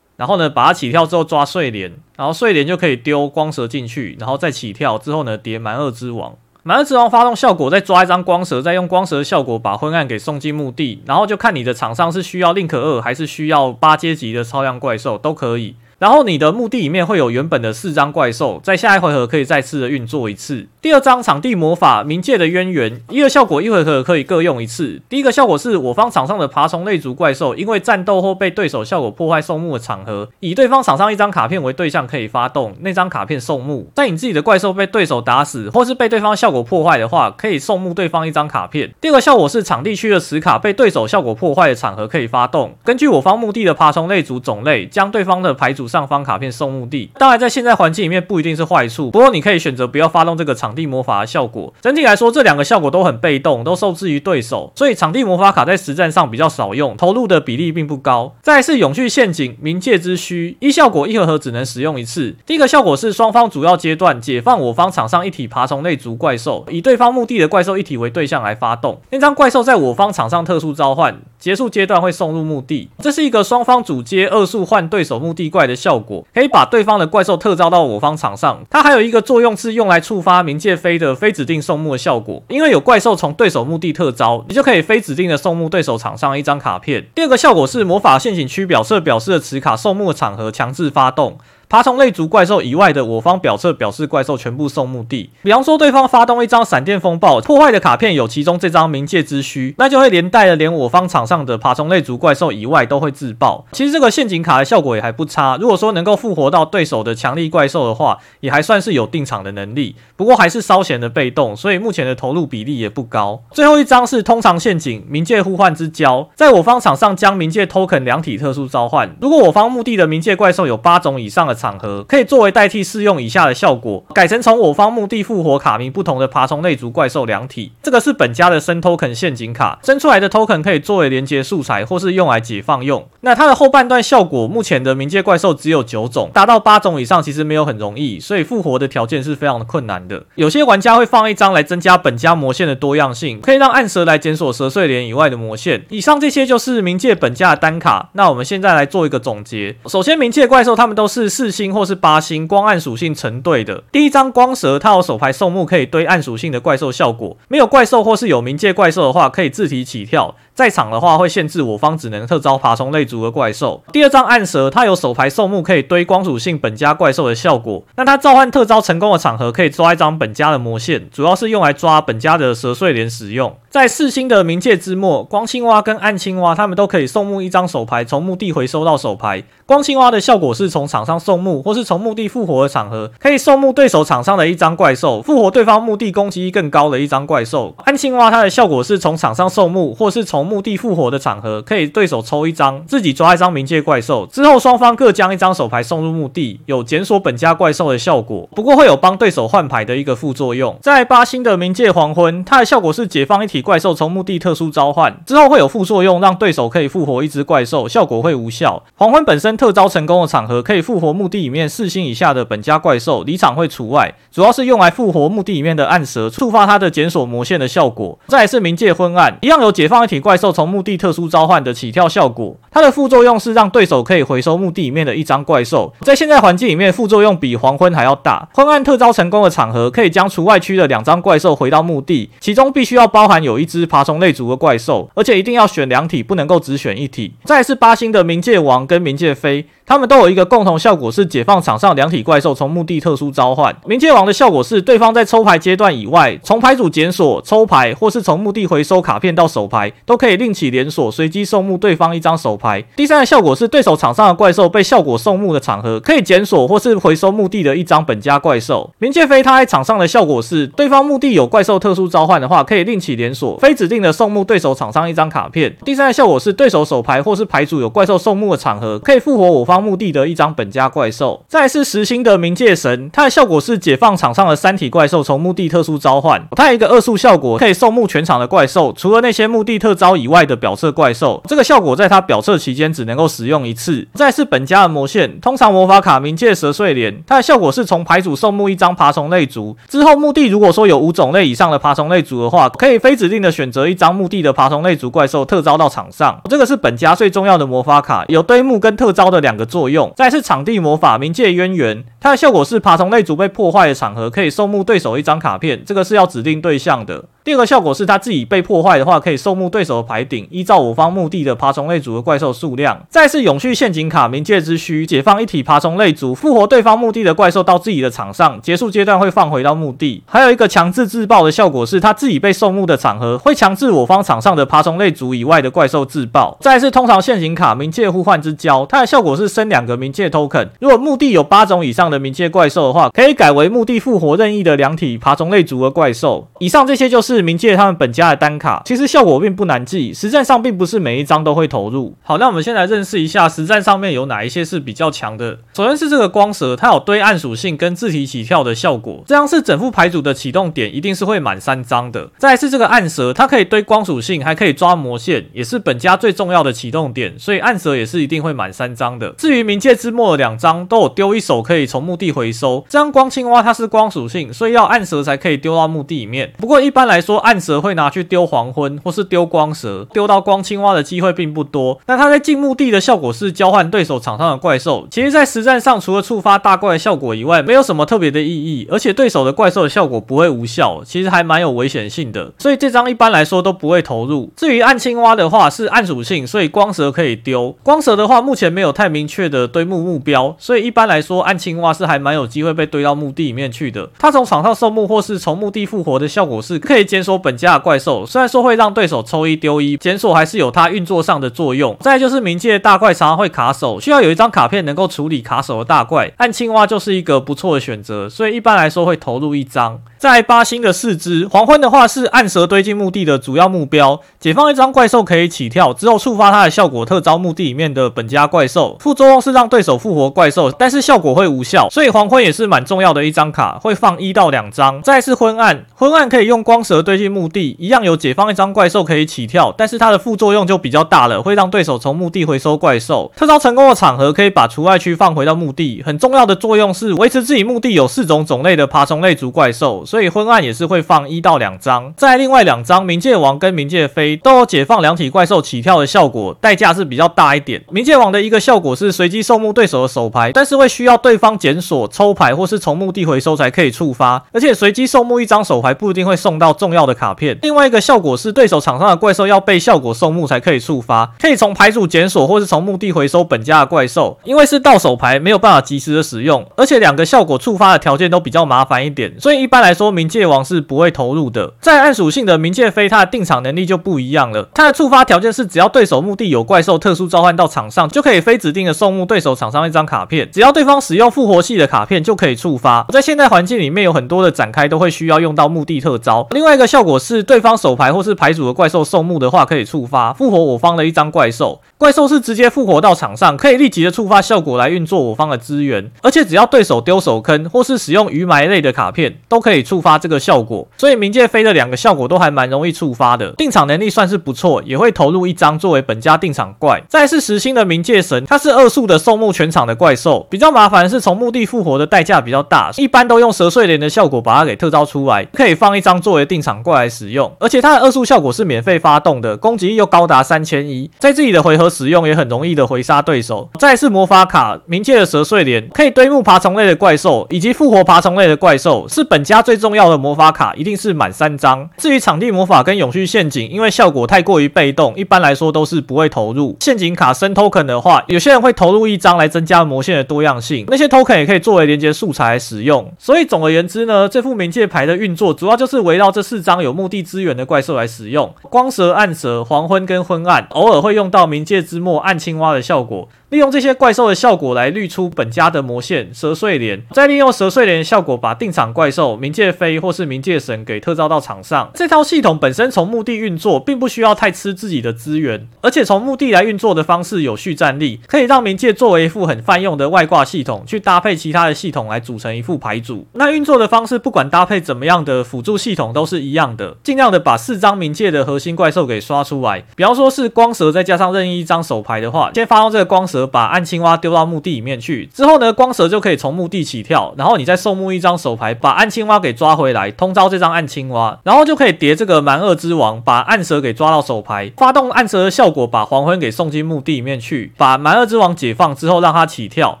然后呢，把它起跳之后抓睡莲，然后睡莲就可以丢光蛇进去，然后再起跳之后呢，叠蛮二之王，蛮二之王发动效果，再抓一张光蛇，再用光蛇的效果把昏暗给送进墓地，然后就看你的场上是需要宁可二还是需要八阶级的超量怪兽都可以。然后你的墓地里面会有原本的四张怪兽，在下一回合可以再次的运作一次。第二张场地魔法冥界的渊源，一个效果一回合可以各用一次。第一个效果是我方场上的爬虫类族怪兽，因为战斗或被对手效果破坏送墓的场合，以对方场上一张卡片为对象可以发动那张卡片送墓。在你自己的怪兽被对手打死或是被对方效果破坏的话，可以送墓对方一张卡片。第二个效果是场地区的此卡被对手效果破坏的场合可以发动，根据我方墓地的爬虫类族种类，将对方的牌组上方卡片送墓地，当然在现在环境里面不一定是坏处，不过你可以选择不要发动这个场地魔法的效果。整体来说，这两个效果都很被动，都受制于对手，所以场地魔法卡在实战上比较少用，投入的比例并不高。再来是永续陷阱冥界之虚，一效果一回合只能使用一次。第一个效果是双方主要阶段解放我方场上一体爬虫类族怪兽，以对方墓地的怪兽一体为对象来发动，那张怪兽在我方场上特殊召唤，结束阶段会送入墓地。这是一个双方主阶二速换对手墓地怪的效果，可以把对方的怪兽特招到我方场上。它还有一个作用是用来触发冥界飞的非指定送目的效果，因为有怪兽从对手墓地特招，你就可以非指定的送目对手场上一张卡片。第二个效果是魔法陷阱区表示表示的此卡送目的场合强制发动。爬虫类族怪兽以外的我方表侧表示怪兽全部送墓地。比方说，对方发动一张闪电风暴，破坏的卡片有其中这张冥界之躯，那就会连带的连我方场上的爬虫类族怪兽以外都会自爆。其实这个陷阱卡的效果也还不差，如果说能够复活到对手的强力怪兽的话，也还算是有定场的能力。不过还是稍显的被动，所以目前的投入比例也不高。最后一张是通常陷阱冥界互换之交，在我方场上将冥界 token 两体特殊召唤。如果我方墓地的冥界怪兽有八种以上的场合可以作为代替适用以下的效果，改成从我方墓地复活卡名不同的爬虫类族怪兽两体。这个是本家的生 token 陷阱卡，生出来的 token 可以作为连接素材或是用来解放用。那它的后半段效果，目前的冥界怪兽只有九种，达到八种以上其实没有很容易，所以复活的条件是非常的困难的。有些玩家会放一张来增加本家魔线的多样性，可以让暗蛇来检索蛇碎脸以外的魔线。以上这些就是冥界本家的单卡。那我们现在来做一个总结。首先，冥界怪兽它们都是星或是。八星光暗属性成对的。第一张光蛇，它有手牌送木可以堆暗属性的怪兽效果。没有怪兽或是有冥界怪兽的话，可以自体起跳。在场的话会限制我方只能特招爬虫类族的怪兽。第二张暗蛇，它有手牌送木可以堆光属性本家怪兽的效果。那它召唤特招成功的场合，可以抓一张本家的魔线，主要是用来抓本家的蛇碎莲使用。在四星的冥界之末，光青蛙跟暗青蛙，它们都可以送墓一张手牌，从墓地回收到手牌。光青蛙的效果是从场上送墓，或是从墓地复活的场合，可以送墓对手场上的一张怪兽，复活对方墓地攻击力更高的一张怪兽。暗青蛙它的效果是从场上送墓，或是从墓地复活的场合，可以对手抽一张，自己抓一张冥界怪兽，之后双方各将一张手牌送入墓地，有检索本家怪兽的效果。不过会有帮对手换牌的一个副作用。在八星的冥界黄昏，它的效果是解放一体怪兽从墓地特殊召唤，之后会有副作用，让对手可以复活一只怪兽，效果会无效。黄昏本身特招成功的场合，可以复活墓地里面四星以下的本家怪兽，离场会除外，主要是用来复活墓地里面的暗蛇，触发它的检索魔线的效果。再来是冥界昏暗，一样有解放一体怪兽从墓地特殊召唤的起跳效果，它的副作用是让对手可以回收墓地里面的一张怪兽，在现在环境里面副作用比黄昏还要大。昏暗特招成功的场合，可以将除外区的两张怪兽回到墓地，其中必须要包含有有一只爬虫类族的怪兽，而且一定要选两体，不能够只选一体。再是八星的冥界王跟冥界飞。他们都有一个共同效果，是解放场上两体怪兽从墓地特殊召唤。冥界王的效果是，对方在抽牌阶段以外，从牌组检索、抽牌，或是从墓地回收卡片到手牌，都可以另起连锁，随机送目对方一张手牌。第三个效果是，对手场上的怪兽被效果送目的场合，可以检索或是回收墓地的一张本家怪兽。冥界飞他在场上的效果是，对方墓地有怪兽特殊召唤的话，可以另起连锁，非指定的送目对手场上一张卡片。第三个效果是，对手手牌或是牌组有怪兽送目的场合，可以复活我方。墓地的一张本家怪兽，再是实心的冥界神，它的效果是解放场上的三体怪兽从墓地特殊召唤。它一个二速效果，可以送目全场的怪兽，除了那些墓地特招以外的表侧怪兽。这个效果在它表侧期间只能够使用一次。再是本家的魔线，通常魔法卡冥界蛇碎脸，它的效果是从牌组送目一张爬虫类族，之后墓地如果说有五种类以上的爬虫类族的话，可以非指定的选择一张墓地的爬虫类族怪兽特招到场上。这个是本家最重要的魔法卡，有堆墓跟特招的两个作用，再是场地魔法冥界渊源，它的效果是爬虫类族被破坏的场合，可以送墓对手一张卡片，这个是要指定对象的。第二个效果是，他自己被破坏的话，可以送目对手的牌顶，依照我方墓地的爬虫类族的怪兽数量。再是永续陷阱卡冥界之需，解放一体爬虫类族，复活对方墓地的怪兽到自己的场上，结束阶段会放回到墓地。还有一个强制自爆的效果是，他自己被送目的场合，会强制我方场上的爬虫类族以外的怪兽自爆。再是通常陷阱卡冥界互换之交，它的效果是升两个冥界 token。如果墓地有八种以上的冥界怪兽的话，可以改为墓地复活任意的两体爬虫类族的怪兽。以上这些就是。冥界他们本家的单卡，其实效果并不难记，实战上并不是每一张都会投入。好，那我们先来认识一下实战上面有哪一些是比较强的。首先是这个光蛇，它有堆暗属性跟自体起跳的效果，这样是整副牌组的启动点一定是会满三张的。再是这个暗蛇，它可以堆光属性，还可以抓魔线，也是本家最重要的启动点，所以暗蛇也是一定会满三张的。至于冥界之末两张都有丢一手可以从墓地回收，这张光青蛙它是光属性，所以要暗蛇才可以丢到墓地里面。不过一般来说，暗蛇会拿去丢黄昏，或是丢光蛇，丢到光青蛙的机会并不多。那它在进墓地的效果是交换对手场上的怪兽。其实，在实战上，除了触发大怪的效果以外，没有什么特别的意义。而且对手的怪兽的效果不会无效，其实还蛮有危险性的。所以这张一般来说都不会投入。至于暗青蛙的话，是暗属性，所以光蛇可以丢。光蛇的话，目前没有太明确的堆墓目标，所以一般来说，暗青蛙是还蛮有机会被堆到墓地里面去的。它从场上送墓或是从墓地复活的效果是可以检索本家的怪兽，虽然说会让对手抽一丢一，检索还是有它运作上的作用。再就是冥界大怪常常会卡手，需要有一张卡片能够处理卡手的大怪，按青蛙就是一个不错的选择，所以一般来说会投入一张。在八星的四只黄昏的话是暗蛇堆进墓地的主要目标，解放一张怪兽可以起跳，之后触发它的效果特招墓地里面的本家怪兽，副作用是让对手复活怪兽，但是效果会无效，所以黄昏也是蛮重要的一张卡，会放一到两张。再是昏暗，昏暗可以用光蛇堆进墓地，一样有解放一张怪兽可以起跳，但是它的副作用就比较大了，会让对手从墓地回收怪兽。特招成功的场合可以把除外区放回到墓地，很重要的作用是维持自己墓地有四种种类的爬虫类族怪兽。所以昏暗也是会放一到两张，在另外两张冥界王跟冥界飞都有解放两体怪兽起跳的效果，代价是比较大一点。冥界王的一个效果是随机送墓对手的手牌，但是会需要对方检索抽牌或是从墓地回收才可以触发，而且随机送墓一张手牌不一定会送到重要的卡片。另外一个效果是对手场上的怪兽要被效果送墓才可以触发，可以从牌组检索或是从墓地回收本家的怪兽，因为是到手牌没有办法及时的使用，而且两个效果触发的条件都比较麻烦一点，所以一般来说冥界。界王是不会投入的。在暗属性的冥界飞，它的定场能力就不一样了。它的触发条件是，只要对手墓地有怪兽特殊召唤到场上，就可以非指定的送墓对手场上一张卡片。只要对方使用复活系的卡片，就可以触发。在现代环境里面，有很多的展开都会需要用到墓地特招。另外一个效果是，对方手牌或是牌组的怪兽送墓的话，可以触发复活我方的一张怪兽。怪兽是直接复活到场上，可以立即的触发效果来运作我方的资源。而且只要对手丢手坑或是使用鱼埋类的卡片，都可以触发这个效果。所以冥界飞的两个效果都还蛮容易触发的，定场能力算是不错，也会投入一张作为本家定场怪。再是实心的冥界神，它是二速的送墓全场的怪兽，比较麻烦是从墓地复活的代价比较大，一般都用蛇碎莲的效果把它给特招出来，可以放一张作为定场怪来使用。而且它的二速效果是免费发动的，攻击力又高达三千一，在自己的回合使用也很容易的回杀对手。再是魔法卡，冥界的蛇碎莲可以堆墓爬虫类的怪兽，以及复活爬虫类的怪兽，是本家最重要的魔法卡，一定是满三张。至于场地魔法跟永续陷阱，因为效果太过于被动，一般来说都是不会投入。陷阱卡升 token 的话，有些人会投入一张来增加魔线的多样性，那些 token 也可以作为连接素材来使用。所以总而言之呢，这副冥界牌的运作主要就是围绕这四张有墓地资源的怪兽来使用：光蛇、暗蛇、黄昏跟昏暗，偶尔会用到冥界之末暗青蛙的效果。利用这些怪兽的效果来滤出本家的魔线蛇碎莲，再利用蛇碎莲效果把定场怪兽冥界飞或是冥界神给特招到场上。这套系统本身从墓地运作，并不需要太吃自己的资源，而且从墓地来运作的方式有序战力，可以让冥界作为一副很泛用的外挂系统，去搭配其他的系统来组成一副牌组。那运作的方式不管搭配怎么样的辅助系统都是一样的，尽量的把四张冥界的核心怪兽给刷出来。比方说是光蛇再加上任意一张手牌的话，先发动这个光蛇。把暗青蛙丢到墓地里面去之后呢，光蛇就可以从墓地起跳，然后你再送墓一张手牌，把暗青蛙给抓回来，通招这张暗青蛙，然后就可以叠这个蛮恶之王，把暗蛇给抓到手牌，发动暗蛇的效果，把黄昏给送进墓地里面去，把蛮恶之王解放之后，让它起跳。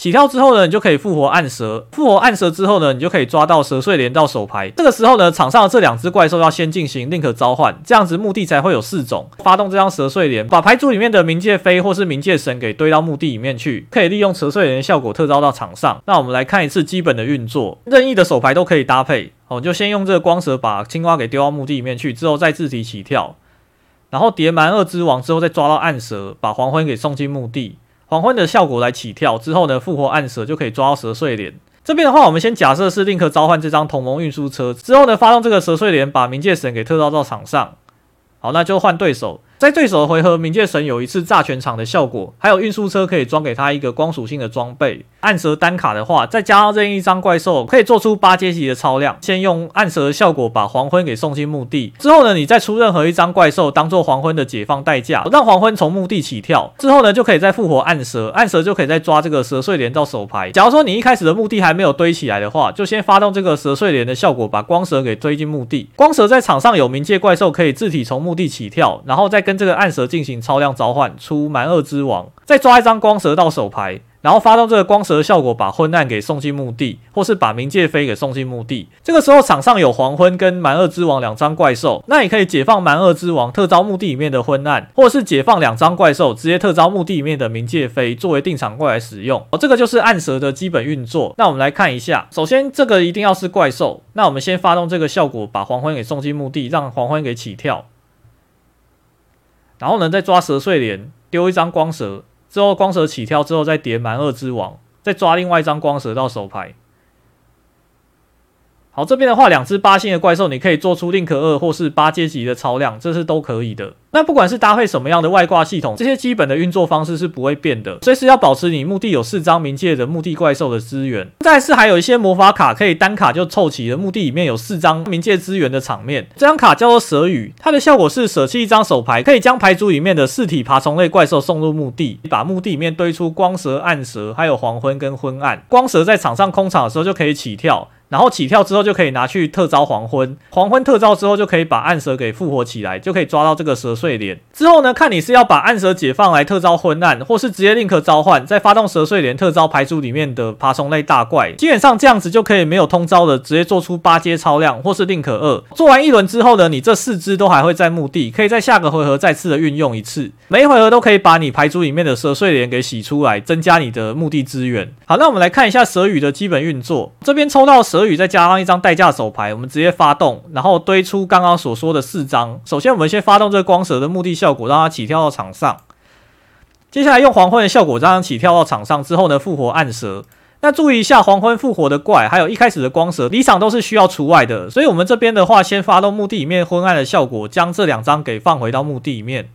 起跳之后呢，你就可以复活暗蛇。复活暗蛇之后呢，你就可以抓到蛇碎莲到手牌。这个时候呢，场上的这两只怪兽要先进行 link 召唤，这样子墓地才会有四种。发动这张蛇碎莲，把牌组里面的冥界飞或是冥界神给堆到墓地里面去，可以利用蛇碎莲的效果特招到场上。那我们来看一次基本的运作，任意的手牌都可以搭配。哦，就先用这个光蛇把青蛙给丢到墓地里面去，之后再自体起跳，然后叠蛮二之王之后再抓到暗蛇，把黄昏给送进墓地。黄昏的效果来起跳之后呢，复活暗蛇就可以抓到蛇碎莲。这边的话，我们先假设是立刻召唤这张同盟运输车之后呢，发动这个蛇碎莲，把冥界神给特招到场上。好，那就换对手。在对手的回合，冥界神有一次炸全场的效果，还有运输车可以装给他一个光属性的装备。暗蛇单卡的话，再加上任意一张怪兽，可以做出八阶级的超量。先用暗蛇的效果把黄昏给送进墓地，之后呢，你再出任何一张怪兽当做黄昏的解放代价，让黄昏从墓地起跳。之后呢，就可以再复活暗蛇，暗蛇就可以再抓这个蛇碎莲到手牌。假如说你一开始的墓地还没有堆起来的话，就先发动这个蛇碎莲的效果，把光蛇给追进墓地。光蛇在场上有冥界怪兽可以自体从墓地起跳，然后再跟跟这个暗蛇进行超量召唤，出蛮厄之王，再抓一张光蛇到手牌。然后发动这个光蛇的效果，把昏暗给送进墓地，或是把冥界飞给送进墓地。这个时候场上有黄昏跟蛮厄之王两张怪兽，那也可以解放蛮厄之王，特招墓地里面的昏暗，或是解放两张怪兽，直接特招墓地里面的冥界飞作为定场怪来使用。哦，这个就是暗蛇的基本运作。那我们来看一下，首先这个一定要是怪兽，那我们先发动这个效果，把黄昏给送进墓地，让黄昏给起跳。然后呢，再抓蛇睡莲，丢一张光蛇。之后光蛇起跳之后，再叠蛮二之王，再抓另外一张光蛇到手牌。好，这边的话，两只八星的怪兽，你可以做出宁可二或是八阶级的超量，这是都可以的。那不管是搭配什么样的外挂系统，这些基本的运作方式是不会变的。随时要保持你墓地有四张冥界的墓地怪兽的资源。再是还有一些魔法卡，可以单卡就凑齐了墓地里面有四张冥界资源的场面。这张卡叫做蛇雨，它的效果是舍弃一张手牌，可以将牌组里面的四体爬虫类怪兽送入墓地，把墓地里面堆出光蛇、暗蛇，还有黄昏跟昏暗。光蛇在场上空场的时候就可以起跳。然后起跳之后就可以拿去特招黄昏，黄昏特招之后就可以把暗蛇给复活起来，就可以抓到这个蛇碎莲。之后呢，看你是要把暗蛇解放来特招昏暗，或是直接宁可召唤，再发动蛇碎莲特招牌组里面的爬虫类大怪。基本上这样子就可以没有通招的直接做出八阶超量，或是宁可二。做完一轮之后呢，你这四只都还会在墓地，可以在下个回合再次的运用一次。每一回合都可以把你牌组里面的蛇碎莲给洗出来，增加你的墓地资源。好，那我们来看一下蛇语的基本运作。这边抽到蛇。蛇雨再加上一张代价手牌，我们直接发动，然后堆出刚刚所说的四张。首先，我们先发动这个光蛇的墓地效果，让它起跳到场上。接下来用黄昏的效果，让它起跳到场上之后呢，复活暗蛇。那注意一下，黄昏复活的怪，还有一开始的光蛇离场都是需要除外的。所以，我们这边的话，先发动墓地里面昏暗的效果，将这两张给放回到墓地里面。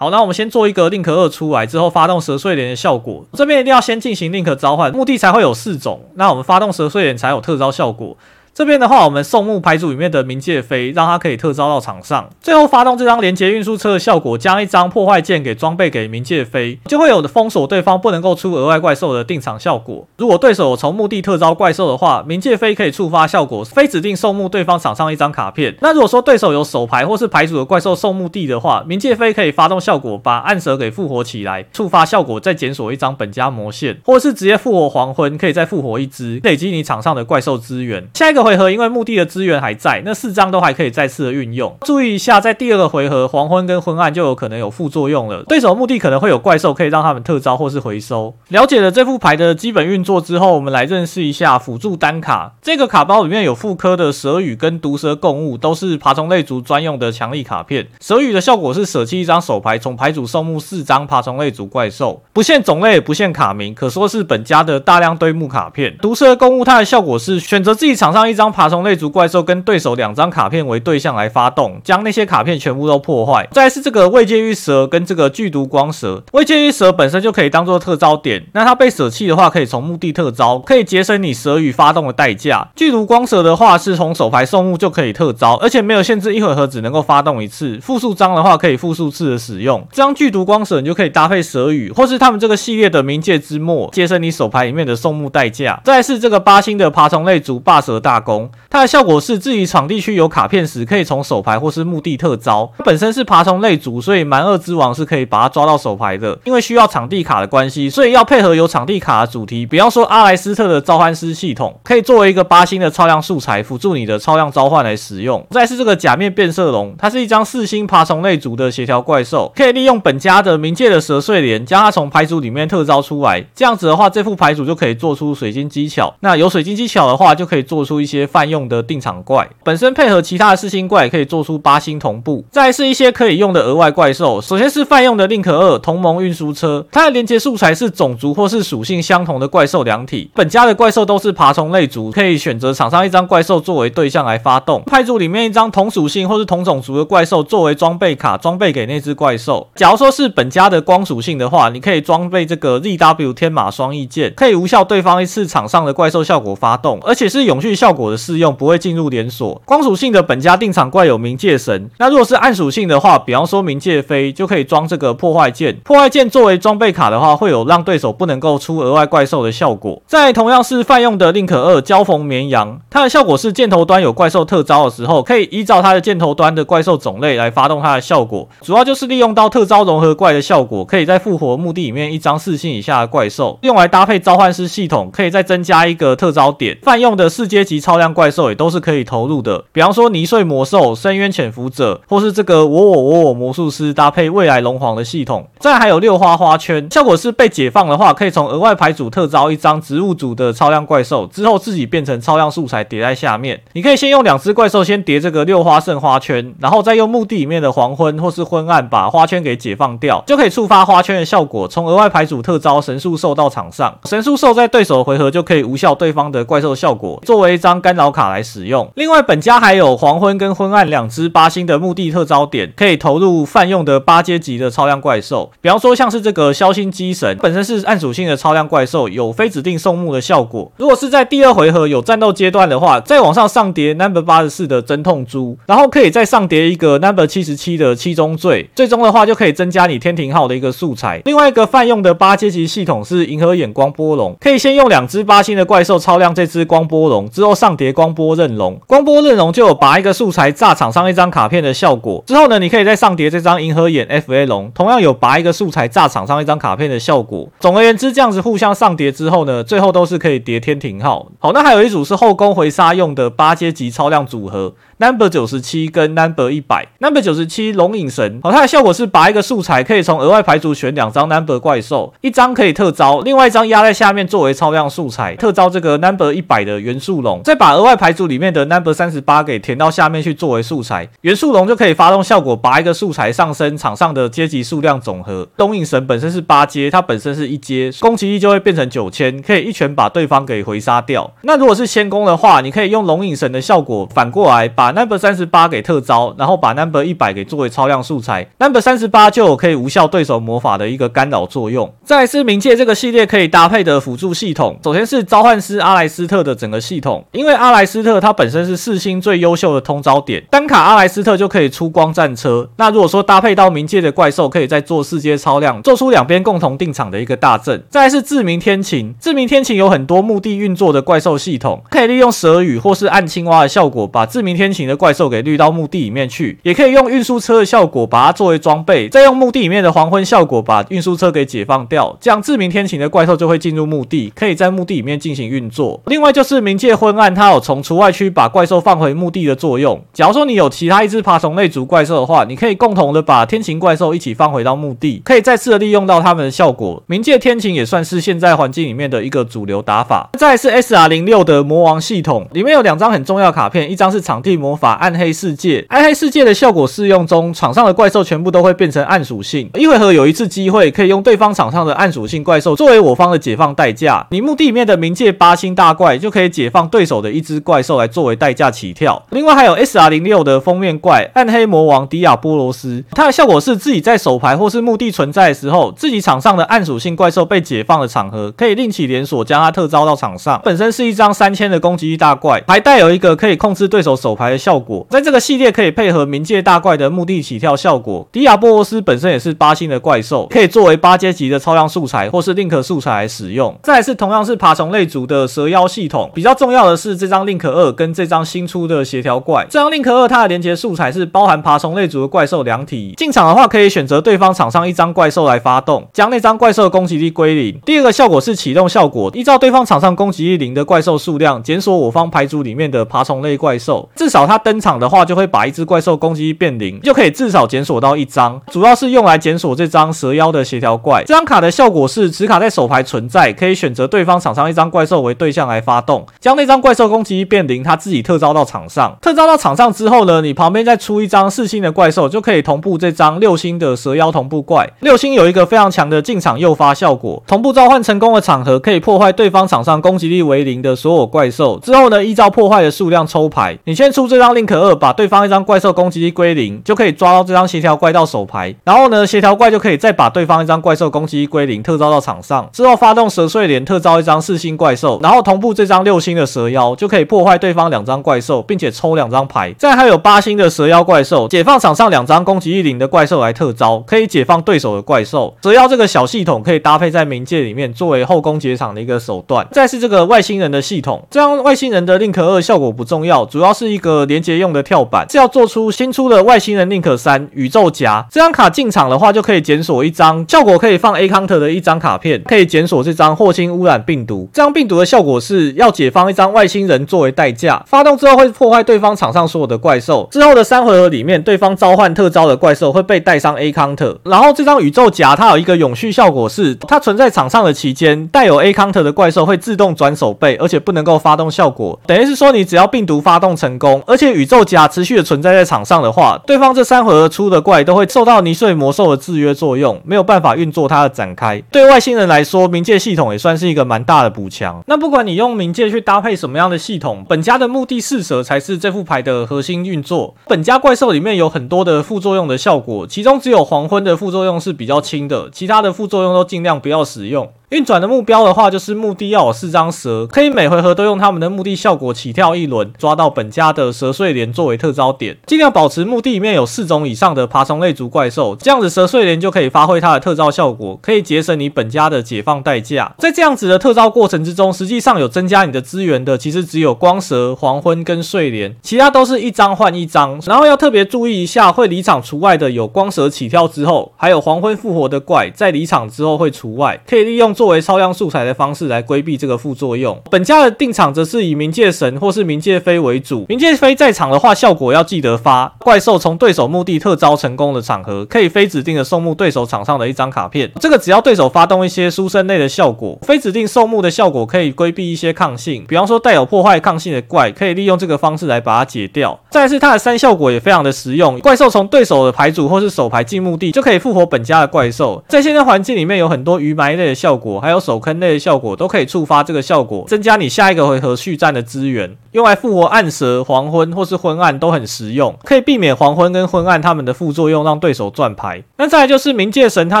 好，那我们先做一个宁可二出来之后，发动蛇睡莲的效果。这边一定要先进行宁可召唤，目的才会有四种。那我们发动蛇睡莲才有特招效果。这边的话，我们送墓牌组里面的冥界飞，让它可以特招到场上。最后发动这张连接运输车的效果，将一张破坏键给装备给冥界飞，就会有的封锁对方不能够出额外怪兽的定场效果。如果对手从墓地特招怪兽的话，冥界飞可以触发效果，非指定送墓对方场上一张卡片。那如果说对手有手牌或是牌组的怪兽送墓地的话，冥界飞可以发动效果，把暗蛇给复活起来，触发效果再检索一张本家魔线，或是直接复活黄昏，可以再复活一只，累积你场上的怪兽资源。下一个。回合因为墓地的资源还在，那四张都还可以再次的运用。注意一下，在第二个回合，黄昏跟昏暗就有可能有副作用了。对手墓地可能会有怪兽，可以让他们特招或是回收。了解了这副牌的基本运作之后，我们来认识一下辅助单卡。这个卡包里面有复科的蛇雨跟毒蛇共物，都是爬虫类族专用的强力卡片。蛇雨的效果是舍弃一张手牌，从牌组送墓四张爬虫类族怪兽，不限种类，不限卡名，可说是本家的大量堆墓卡片。毒蛇共物它的效果是选择自己场上一张爬虫类族怪兽跟对手两张卡片为对象来发动，将那些卡片全部都破坏。再是这个未界玉蛇跟这个剧毒光蛇，未界玉蛇本身就可以当做特招点，那它被舍弃的话，可以从墓地特招，可以节省你蛇雨发动的代价。剧毒光蛇的话是从手牌送墓就可以特招，而且没有限制一回合只能够发动一次。复数张的话可以复数次的使用。这张剧毒光蛇你就可以搭配蛇语，或是他们这个系列的冥界之末，节省你手牌里面的送墓代价。再是这个八星的爬虫类族霸蛇大工。它的效果是自己场地区有卡片时，可以从手牌或是墓地特招。它本身是爬虫类族，所以蛮厄之王是可以把它抓到手牌的。因为需要场地卡的关系，所以要配合有场地卡的主题，比方说阿莱斯特的召唤师系统，可以作为一个八星的超量素材，辅助你的超量召唤来使用。再是这个假面变色龙，它是一张四星爬虫类族的协调怪兽，可以利用本家的冥界的蛇碎莲，将它从牌组里面特招出来。这样子的话，这副牌组就可以做出水晶技巧。那有水晶技巧的话，就可以做出一些。泛用的定场怪，本身配合其他的四星怪，可以做出八星同步。再是一些可以用的额外怪兽，首先是泛用的 Link 二同盟运输车，它的连接素材是种族或是属性相同的怪兽两体。本家的怪兽都是爬虫类族，可以选择场上一张怪兽作为对象来发动。派组里面一张同属性或是同种族的怪兽作为装备卡，装备给那只怪兽。假如说是本家的光属性的话，你可以装备这个 ZW 天马双翼剑，可以无效对方一次场上的怪兽效果发动，而且是永续效果我的适用，不会进入连锁。光属性的本家定场怪有冥界神，那如果是暗属性的话，比方说冥界飞，就可以装这个破坏剑。破坏剑作为装备卡的话，会有让对手不能够出额外怪兽的效果。在同样是泛用的 Link 二交锋绵羊，它的效果是箭头端有怪兽特招的时候，可以依照它的箭头端的怪兽种类来发动它的效果，主要就是利用到特招融合怪的效果，可以在复活墓地里面一张四星以下的怪兽，用来搭配召唤师系统，可以再增加一个特招点。泛用的四阶级超超量怪兽也都是可以投入的，比方说泥碎魔兽、深渊潜伏者，或是这个我我我我魔术师搭配未来龙皇的系统。再还有六花花圈，效果是被解放的话，可以从额外牌组特招一张植物组的超量怪兽，之后自己变成超量素材叠在下面。你可以先用两只怪兽先叠这个六花圣花圈，然后再用墓地里面的黄昏或是昏暗把花圈给解放掉，就可以触发花圈的效果，从额外牌组特招神树兽到场上。神树兽在对手回合就可以无效对方的怪兽效果，作为一张干扰卡来使用。另外，本家还有黄昏跟昏暗两只八星的墓地特招点，可以投入泛用的八阶级的超量怪兽。比方说，像是这个消星机神，本身是暗属性的超量怪兽，有非指定送墓的效果。如果是在第二回合有战斗阶段的话，再往上上叠 number 八十四的真痛珠，然后可以再上叠一个 number 七十七的七宗罪，最终的话就可以增加你天庭号的一个素材。另外一个泛用的八阶级系统是银河眼光波龙，可以先用两只八星的怪兽超量这只光波龙，之后上上叠光波刃龙，光波刃龙就有拔一个素材炸场上一张卡片的效果。之后呢，你可以再上叠这张银河眼 FA 龙，同样有拔一个素材炸场上一张卡片的效果。总而言之，这样子互相上叠之后呢，最后都是可以叠天庭号。好，那还有一组是后宫回杀用的八阶级超量组合。Number 九十七跟 Number 一百，Number 九十七龙影神，好，它的效果是拔一个素材，可以从额外牌组选两张 Number 怪兽，一张可以特招，另外一张压在下面作为超量素材，特招这个 Number 一百的元素龙，再把额外牌组里面的 Number 三十八给填到下面去作为素材，元素龙就可以发动效果，拔一个素材上升场上的阶级数量总和。龙影神本身是八阶，它本身是一阶，攻击力就会变成九千，可以一拳把对方给回杀掉。那如果是先攻的话，你可以用龙影神的效果反过来把。Number 三十八给特招，然后把 Number 一百给作为超量素材，Number 三十八就有可以无效对手魔法的一个干扰作用。再来是冥界这个系列可以搭配的辅助系统，首先是召唤师阿莱斯特的整个系统，因为阿莱斯特它本身是四星最优秀的通招点，单卡阿莱斯特就可以出光战车。那如果说搭配到冥界的怪兽，可以再做四阶超量，做出两边共同定场的一个大阵。再来是志明天晴，志明天晴有很多墓地运作的怪兽系统，可以利用蛇语或是暗青蛙的效果，把志明天晴的怪兽。给绿到墓地里面去，也可以用运输车的效果把它作为装备，再用墓地里面的黄昏效果把运输车给解放掉，这样志明天晴的怪兽就会进入墓地，可以在墓地里面进行运作。另外就是冥界昏暗，它有从除外区把怪兽放回墓地的作用。假如说你有其他一只爬虫类族怪兽的话，你可以共同的把天晴怪兽一起放回到墓地，可以再次的利用到它们的效果。冥界天晴也算是现在环境里面的一个主流打法。再来是 SR 零六的魔王系统，里面有两张很重要卡片，一张是场地魔魔法暗。黑世界，暗黑世界的效果适用中，场上的怪兽全部都会变成暗属性。一回合有一次机会，可以用对方场上的暗属性怪兽作为我方的解放代价。你墓地里面的冥界八星大怪就可以解放对手的一只怪兽来作为代价起跳。另外还有 SR 零六的封面怪暗黑魔王迪亚波罗斯，它的效果是自己在手牌或是墓地存在的时候，自己场上的暗属性怪兽被解放的场合，可以另起连锁将它特招到场上。本身是一张三千的攻击力大怪，还带有一个可以控制对手手牌的效果。在这个系列可以配合冥界大怪的墓地起跳效果，迪亚波罗斯本身也是八星的怪兽，可以作为八阶级的超量素材或是 Link 素材来使用。再来是同样是爬虫类族的蛇妖系统，比较重要的是这张 Link 二跟这张新出的协调怪。这张 Link 二它的连接素材是包含爬虫类族的怪兽两体，进场的话可以选择对方场上一张怪兽来发动，将那张怪兽的攻击力归零。第二个效果是启动效果，依照对方场上攻击力零的怪兽数量，检索我方牌组里面的爬虫类怪兽，至少。少它登场的话，就会把一只怪兽攻击变零，就可以至少检索到一张。主要是用来检索这张蛇妖的协调怪。这张卡的效果是，此卡在手牌存在，可以选择对方场上一张怪兽为对象来发动，将那张怪兽攻击变零，它自己特招到场上。特招到场上之后呢，你旁边再出一张四星的怪兽，就可以同步这张六星的蛇妖同步怪。六星有一个非常强的进场诱发效果，同步召唤成功的场合可以破坏对方场上攻击力为零的所有怪兽。之后呢，依照破坏的数量抽牌，你先出这张 Link 二，把对方一张怪兽攻击力归零，就可以抓到这张协调怪到手牌。然后呢，协调怪就可以再把对方一张怪兽攻击力归零，特招到场上。之后发动蛇碎莲，特招一张四星怪兽，然后同步这张六星的蛇妖，就可以破坏对方两张怪兽，并且抽两张牌。再还有八星的蛇妖怪兽，解放场上两张攻击力零的怪兽来特招，可以解放对手的怪兽。蛇妖这个小系统可以搭配在冥界里面，作为后宫结场的一个手段。再是这个外星人的系统，这张外星人的 Link 二效果不重要，主要是一个连接用的跳板，是要做出新出的外星人 Link 三宇宙夹。这张卡进场的话，就可以检索一张效果可以放 A Counter 的一张卡片，可以检索这张霍星污染病毒。这张病毒的效果是要解放一张外星人作为代价，发动之后会破坏对方场上所有的怪兽。之后的三回合里面，对方召唤特招的怪兽会被带上 A Counter。然后这张宇宙夹它有一个永续效果是，它存在场上的期间，带有 A Counter 的怪兽会自动转手背，而且不能够发动效果。等于是说，你只要病毒发动成功，而且宇宙甲持续的存在在场上的话，对方这三回合出的怪都会受到泥碎魔兽的制约作用，没有办法运作它的展开。对外星人来说，冥界系统也算是一个蛮大的补强。那不管你用冥界去搭配什么样的系统，本家的目的四蛇才是这副牌的核心运作。本家怪兽里面有很多的副作用的效果，其中只有黄昏的副作用是比较轻的，其他的副作用都尽量不要使用。运转的目标的话，就是目的要有四张蛇，可以每回合都用他们的目的效果起跳一轮，抓到本家的蛇碎莲作为特招点，尽量保持墓地里面有四种以上的爬虫类族怪兽，这样子蛇碎莲就可以发挥它的特招效果，可以节省你本家的解放代价。在这样子的特招过程之中，实际上有增加你的资源的，其实只有光蛇、黄昏跟睡莲，其他都是一张换一张。然后要特别注意一下，会离场除外的有光蛇起跳之后，还有黄昏复活的怪在离场之后会除外，可以利用。作为超量素材的方式来规避这个副作用。本家的定场则是以冥界神或是冥界飞为主。冥界飞在场的话，效果要记得发。怪兽从对手墓地特招成功的场合，可以非指定的送墓对手场上的一张卡片。这个只要对手发动一些书生类的效果，非指定送墓的效果可以规避一些抗性。比方说带有破坏抗性的怪，可以利用这个方式来把它解掉。再是它的三效果也非常的实用。怪兽从对手的牌组或是手牌进墓地，就可以复活本家的怪兽。在现在环境里面有很多鱼埋类的效果。还有手坑类的效果都可以触发这个效果，增加你下一个回合续战的资源。用来复活暗蛇、黄昏或是昏暗都很实用，可以避免黄昏跟昏暗他们的副作用，让对手转牌。那再来就是冥界神，它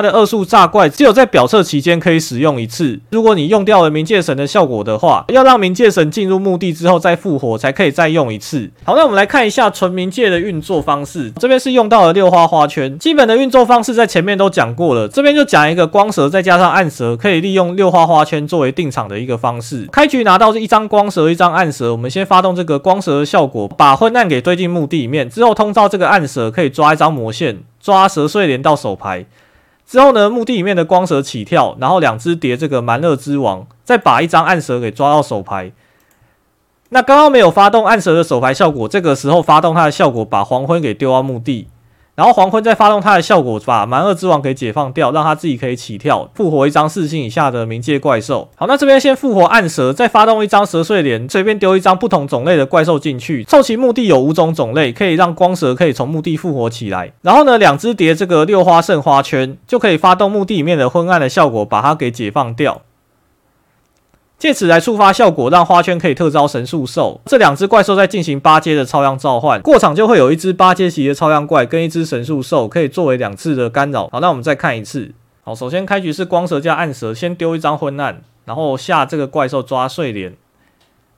的二速炸怪只有在表测期间可以使用一次。如果你用掉了冥界神的效果的话，要让冥界神进入墓地之后再复活，才可以再用一次。好，那我们来看一下纯冥界的运作方式。这边是用到了六花花圈，基本的运作方式在前面都讲过了。这边就讲一个光蛇再加上暗蛇，可以利用六花花圈作为定场的一个方式。开局拿到是一张光蛇，一张暗蛇，我们先。发动这个光蛇的效果，把昏暗给推进墓地里面，之后通召这个暗蛇，可以抓一张魔线，抓蛇碎莲到手牌。之后呢，墓地里面的光蛇起跳，然后两只叠这个蛮乐之王，再把一张暗蛇给抓到手牌。那刚刚没有发动暗蛇的手牌效果，这个时候发动它的效果，把黄昏给丢到墓地。然后黄昏再发动它的效果，把蛮厄之王给解放掉，让它自己可以起跳，复活一张四星以下的冥界怪兽。好，那这边先复活暗蛇，再发动一张蛇碎莲，随便丢一张不同种类的怪兽进去，凑齐墓地有五种种类，可以让光蛇可以从墓地复活起来。然后呢，两只叠这个六花圣花圈，就可以发动墓地里面的昏暗的效果，把它给解放掉。借此来触发效果，让花圈可以特招神树兽。这两只怪兽在进行八阶的超量召唤，过场就会有一只八阶级的超量怪跟一只神树兽，可以作为两次的干扰。好，那我们再看一次。好，首先开局是光蛇加暗蛇，先丢一张昏暗，然后下这个怪兽抓睡莲，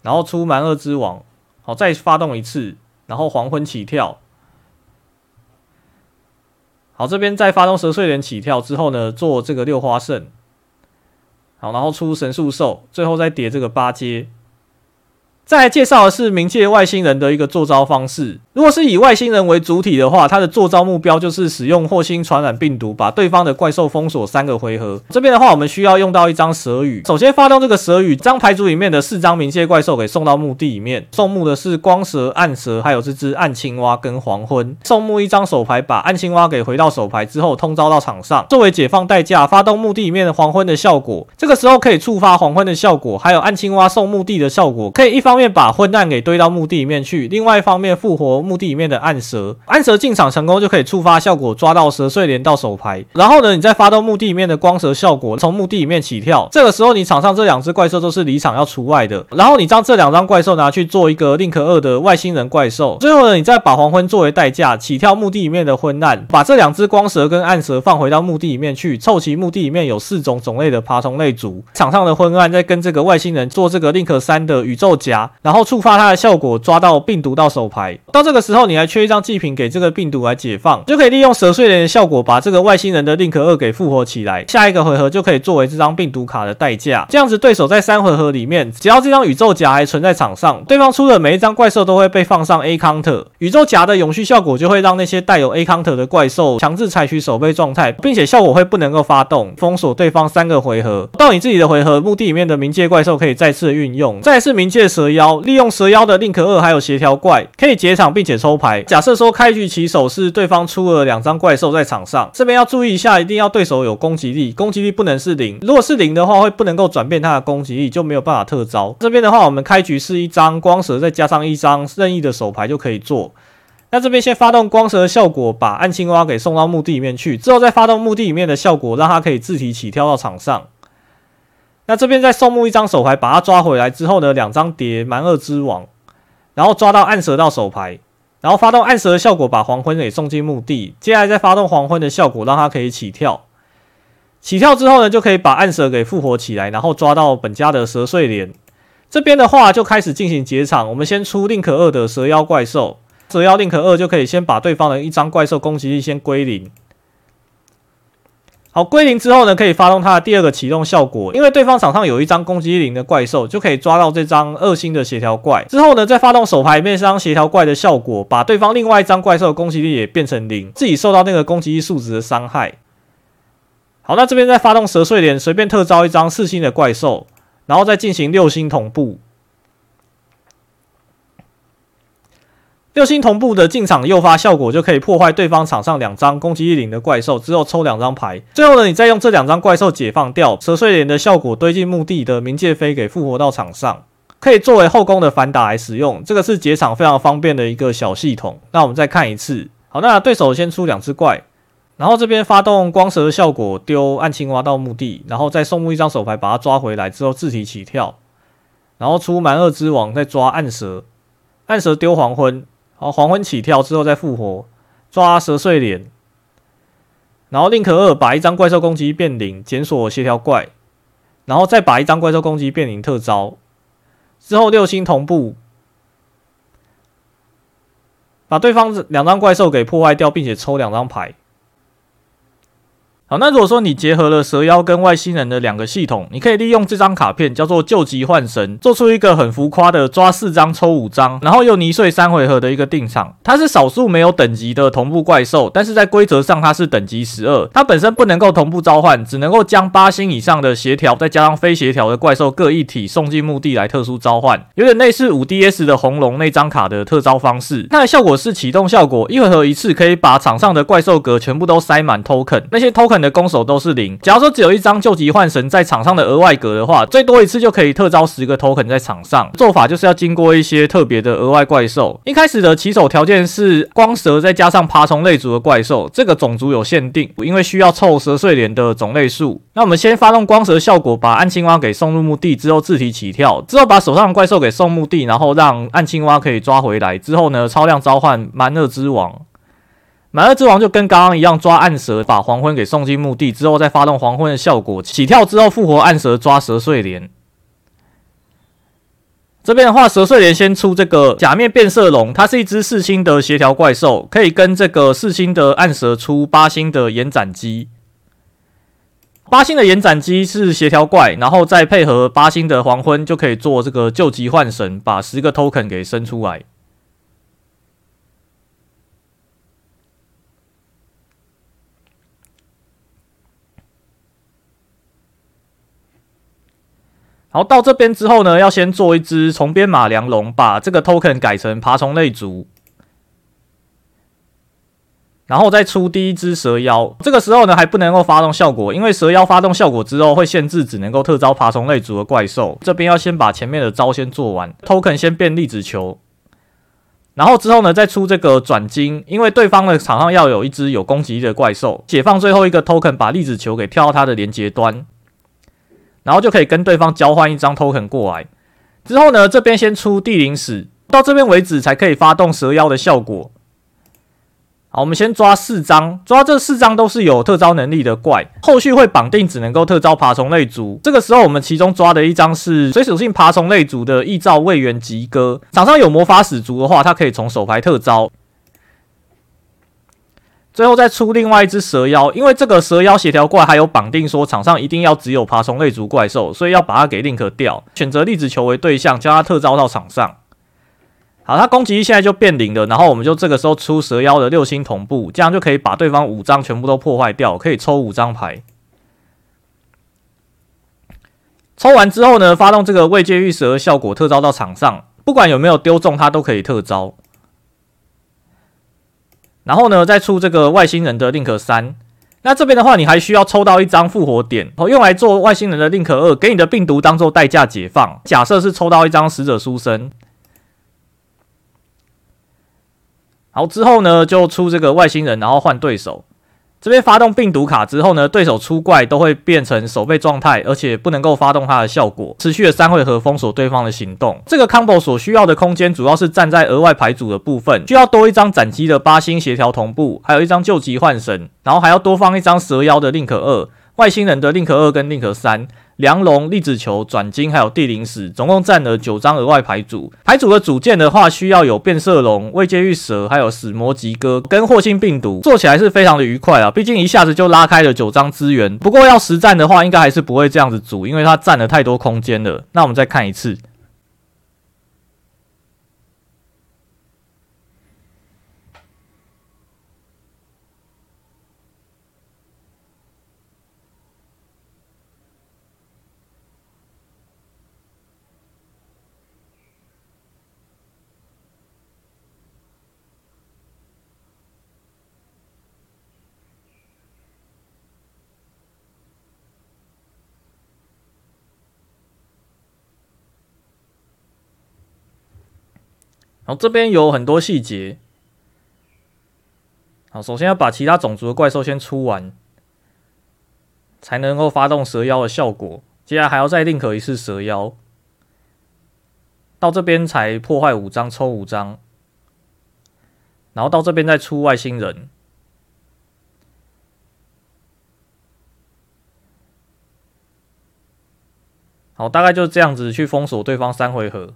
然后出蛮厄之王。好，再发动一次，然后黄昏起跳。好，这边再发动蛇睡莲起跳之后呢，做这个六花圣。好，然后出神速兽，最后再叠这个八阶。再来介绍的是冥界外星人的一个做招方式。如果是以外星人为主体的话，它的做招目标就是使用霍星传染病毒把对方的怪兽封锁三个回合。这边的话，我们需要用到一张蛇语。首先发动这个蛇语，将牌组里面的四张冥界怪兽给送到墓地里面。送墓的是光蛇、暗蛇，还有这只暗青蛙跟黄昏。送墓一张手牌，把暗青蛙给回到手牌之后，通招到场上，作为解放代价，发动墓地里面的黄昏的效果。这个时候可以触发黄昏的效果，还有暗青蛙送墓地的效果，可以一发方面把昏暗给堆到墓地里面去，另外一方面复活墓地里面的暗蛇。暗蛇进场成功就可以触发效果，抓到蛇睡莲到手牌。然后呢，你再发动墓地里面的光蛇效果，从墓地里面起跳。这个时候你场上这两只怪兽都是离场要除外的。然后你将这两张怪兽拿去做一个 Link 二的外星人怪兽。最后呢，你再把黄昏作为代价，起跳墓地里面的昏暗，把这两只光蛇跟暗蛇放回到墓地里面去，凑齐墓地里面有四种种类的爬虫类组。场上的昏暗再跟这个外星人做这个 Link 三的宇宙然后触发它的效果，抓到病毒到手牌。到这个时候，你还缺一张祭品给这个病毒来解放，就可以利用蛇睡莲的效果，把这个外星人的 Link 二给复活起来。下一个回合就可以作为这张病毒卡的代价。这样子，对手在三回合里面，只要这张宇宙夹还存在场上，对方出的每一张怪兽都会被放上 A counter。宇宙夹的永续效果就会让那些带有 A counter 的怪兽强制采取守备状态，并且效果会不能够发动，封锁对方三个回合。到你自己的回合，墓地里面的冥界怪兽可以再次运用。再次冥界蛇妖，利用蛇妖的 Link 二还有协调怪，可以解场并且抽牌。假设说开局起手是对方出了两张怪兽在场上，这边要注意一下，一定要对手有攻击力，攻击力不能是零。如果是零的话，会不能够转变它的攻击力，就没有办法特招。这边的话，我们开局是一张光蛇，再加上一张任意的手牌就可以做。那这边先发动光蛇的效果，把暗青蛙给送到墓地里面去，之后再发动墓地里面的效果，让它可以自体起跳到场上。那这边再送墓一张手牌，把它抓回来之后呢，两张叠蛮二之王，然后抓到暗蛇到手牌。然后发动暗蛇的效果，把黄昏给送进墓地。接下来再发动黄昏的效果，让它可以起跳。起跳之后呢，就可以把暗蛇给复活起来，然后抓到本家的蛇睡莲。这边的话就开始进行结场。我们先出令可二的蛇妖怪兽，蛇妖令可二就可以先把对方的一张怪兽攻击力先归零。好，归零之后呢，可以发动它的第二个启动效果，因为对方场上有一张攻击力零的怪兽，就可以抓到这张二星的协调怪。之后呢，再发动手牌面这张协调怪的效果，把对方另外一张怪兽的攻击力也变成零，自己受到那个攻击力数值的伤害。好，那这边再发动蛇睡莲，随便特招一张四星的怪兽，然后再进行六星同步。六星同步的进场诱发效果，就可以破坏对方场上两张攻击力零的怪兽，之后抽两张牌。最后呢，你再用这两张怪兽解放掉蛇睡莲的效果，堆进墓地的冥界飞给复活到场上，可以作为后宫的反打来使用。这个是解场非常方便的一个小系统。那我们再看一次。好，那对手先出两只怪，然后这边发动光蛇的效果，丢暗青蛙到墓地，然后再送墓一张手牌，把它抓回来之后自体起跳，然后出蛮二之王，再抓暗蛇，暗蛇丢黄昏。好，黄昏起跳之后再复活，抓蛇碎脸，然后宁可二把一张怪兽攻击变零，检索协调怪，然后再把一张怪兽攻击变零特招，之后六星同步，把对方两张怪兽给破坏掉，并且抽两张牌。好，那如果说你结合了蛇妖跟外星人的两个系统，你可以利用这张卡片叫做救急换神，做出一个很浮夸的抓四张抽五张，然后又泥碎三回合的一个定场。它是少数没有等级的同步怪兽，但是在规则上它是等级十二，它本身不能够同步召唤，只能够将八星以上的协调再加上非协调的怪兽各一体送进墓地来特殊召唤，有点类似五 DS 的红龙那张卡的特招方式。它的效果是启动效果，一回合一次可以把场上的怪兽格全部都塞满 token，那些 token。的攻守都是零。假如说只有一张救急幻神在场上的额外格的话，最多一次就可以特招十个 token 在场上。做法就是要经过一些特别的额外怪兽。一开始的起手条件是光蛇再加上爬虫类族的怪兽，这个种族有限定，因为需要凑蛇睡莲的种类数。那我们先发动光蛇效果，把暗青蛙给送入墓地之后自体起跳，之后把手上的怪兽给送墓地，然后让暗青蛙可以抓回来。之后呢，超量召唤蛮厄之王。蛮厄之王就跟刚刚一样，抓暗蛇，把黄昏给送进墓地之后，再发动黄昏的效果，起跳之后复活暗蛇，抓蛇睡莲。这边的话，蛇睡莲先出这个假面变色龙，它是一只四星的协调怪兽，可以跟这个四星的暗蛇出八星的延展机。八星的延展机是协调怪，然后再配合八星的黄昏，就可以做这个救急换神，把十个 token 给生出来。好，到这边之后呢，要先做一只虫编码梁龙，把这个 token 改成爬虫类族，然后再出第一只蛇妖。这个时候呢，还不能够发动效果，因为蛇妖发动效果之后会限制只能够特招爬虫类族的怪兽。这边要先把前面的招先做完，token 先变粒子球，然后之后呢，再出这个转精，因为对方的场上要有一只有攻击力的怪兽，解放最后一个 token，把粒子球给跳到它的连接端。然后就可以跟对方交换一张 token 过来。之后呢，这边先出地灵使，到这边为止才可以发动蛇妖的效果。好，我们先抓四张，抓这四张都是有特招能力的怪，后续会绑定只能够特招爬虫类族。这个时候我们其中抓的一张是水属性爬虫类族的异兆位元吉哥，场上有魔法使族的话，它可以从手牌特招。最后再出另外一只蛇妖，因为这个蛇妖协调怪还有绑定说场上一定要只有爬虫类族怪兽，所以要把它给 link 掉，选择粒子球为对象，将它特招到场上。好，它攻击力现在就变零了，然后我们就这个时候出蛇妖的六星同步，这样就可以把对方五张全部都破坏掉，可以抽五张牌。抽完之后呢，发动这个位阶御蛇效果特招到场上，不管有没有丢中，它都可以特招。然后呢，再出这个外星人的 link 三。那这边的话，你还需要抽到一张复活点，哦，用来做外星人的 link 二，给你的病毒当做代价解放。假设是抽到一张死者书生，好，之后呢，就出这个外星人，然后换对手。这边发动病毒卡之后呢，对手出怪都会变成守备状态，而且不能够发动它的效果，持续了三回合封锁对方的行动。这个 combo 所需要的空间主要是站在额外牌组的部分，需要多一张斩击的八星协调同步，还有一张救急幻神，然后还要多放一张蛇妖的 link 二，外星人的 link 二跟 link 三。梁龙、粒子球、转金，还有地灵石，总共占了九张额外牌组。牌组的组件的话，需要有变色龙、未接玉蛇，还有死魔吉哥跟霍星病毒，做起来是非常的愉快啊！毕竟一下子就拉开了九张资源。不过要实战的话，应该还是不会这样子组，因为它占了太多空间了。那我们再看一次。然后这边有很多细节。好，首先要把其他种族的怪兽先出完，才能够发动蛇妖的效果。接下来还要再 link 一次蛇妖，到这边才破坏五张，抽五张，然后到这边再出外星人。好，大概就是这样子去封锁对方三回合。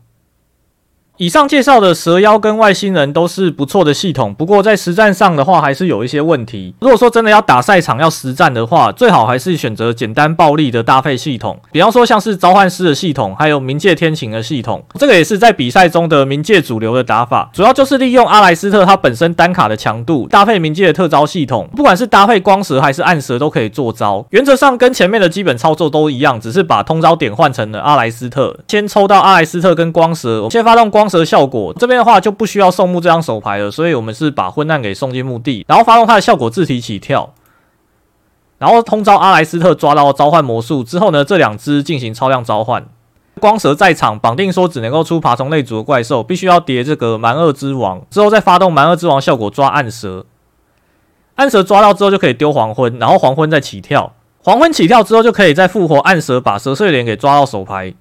以上介绍的蛇妖跟外星人都是不错的系统，不过在实战上的话还是有一些问题。如果说真的要打赛场要实战的话，最好还是选择简单暴力的搭配系统，比方说像是召唤师的系统，还有冥界天晴的系统。这个也是在比赛中的冥界主流的打法，主要就是利用阿莱斯特它本身单卡的强度，搭配冥界的特招系统，不管是搭配光蛇还是暗蛇都可以做招。原则上跟前面的基本操作都一样，只是把通招点换成了阿莱斯特。先抽到阿莱斯特跟光蛇，先发动光。蛇效果这边的话就不需要送墓这张手牌了，所以我们是把昏暗给送进墓地，然后发动它的效果自体起跳，然后通招阿莱斯特抓到召唤魔术之后呢，这两只进行超量召唤。光蛇在场绑定说只能够出爬虫类族的怪兽，必须要叠这个蛮厄之王之后再发动蛮厄之王效果抓暗蛇，暗蛇抓到之后就可以丢黄昏，然后黄昏再起跳，黄昏起跳之后就可以再复活暗蛇，把蛇碎脸给抓到手牌，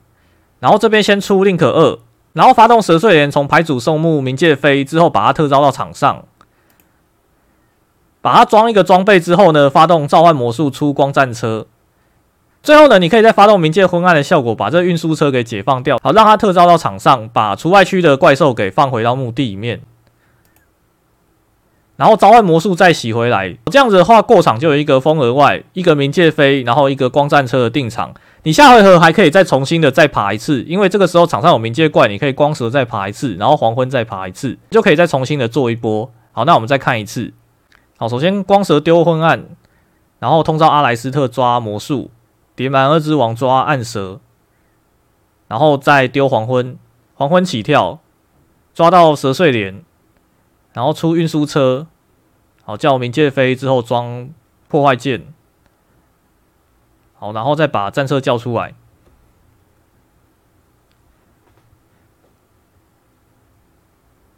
然后这边先出 link 二。然后发动蛇碎莲，从牌组送墓冥界飞之后，把它特招到场上，把它装一个装备之后呢，发动召唤魔术出光战车。最后呢，你可以再发动冥界昏暗的效果，把这运输车给解放掉，好让它特招到场上，把除外区的怪兽给放回到墓地里面。然后召唤魔术再洗回来，这样子的话过场就有一个风额外，一个冥界飞，然后一个光战车的定场。你下回合还可以再重新的再爬一次，因为这个时候场上有冥界怪，你可以光蛇再爬一次，然后黄昏再爬一次，就可以再重新的做一波。好，那我们再看一次。好，首先光蛇丢昏暗，然后通召阿莱斯特抓魔术，叠满二之王抓暗蛇，然后再丢黄昏，黄昏起跳，抓到蛇碎脸。然后出运输车，好，叫冥界飞之后装破坏键，好，然后再把战车叫出来，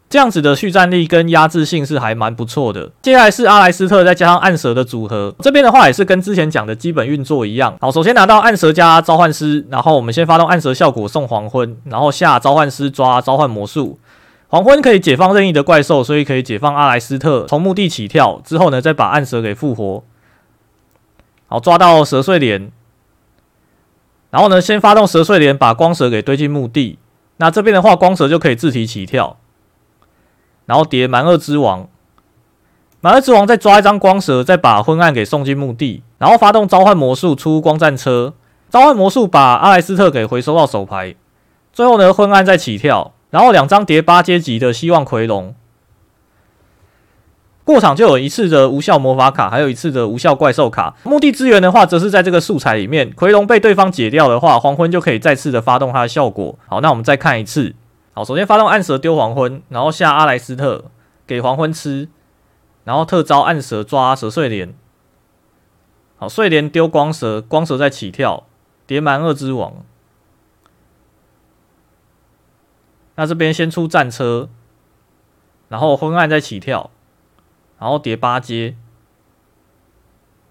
这样子的续战力跟压制性是还蛮不错的。接下来是阿莱斯特再加上暗蛇的组合，这边的话也是跟之前讲的基本运作一样。好，首先拿到暗蛇加召唤师，然后我们先发动暗蛇效果送黄昏，然后下召唤师抓召唤魔术。黄昏可以解放任意的怪兽，所以可以解放阿莱斯特从墓地起跳之后呢，再把暗蛇给复活。好，抓到蛇碎脸，然后呢，先发动蛇碎莲把光蛇给堆进墓地。那这边的话，光蛇就可以自体起跳，然后叠蛮恶之王，蛮恶之王再抓一张光蛇，再把昏暗给送进墓地，然后发动召唤魔术出光战车，召唤魔术把阿莱斯特给回收到手牌。最后呢，昏暗再起跳。然后两张叠八阶级的希望奎龙，过场就有一次的无效魔法卡，还有一次的无效怪兽卡。墓地资源的话，则是在这个素材里面。奎龙被对方解掉的话，黄昏就可以再次的发动它的效果。好，那我们再看一次。好，首先发动暗蛇丢黄昏，然后下阿莱斯特给黄昏吃，然后特招暗蛇抓蛇碎莲。好，碎莲丢光蛇，光蛇再起跳，叠蛮恶之王。那这边先出战车，然后昏暗再起跳，然后叠八阶，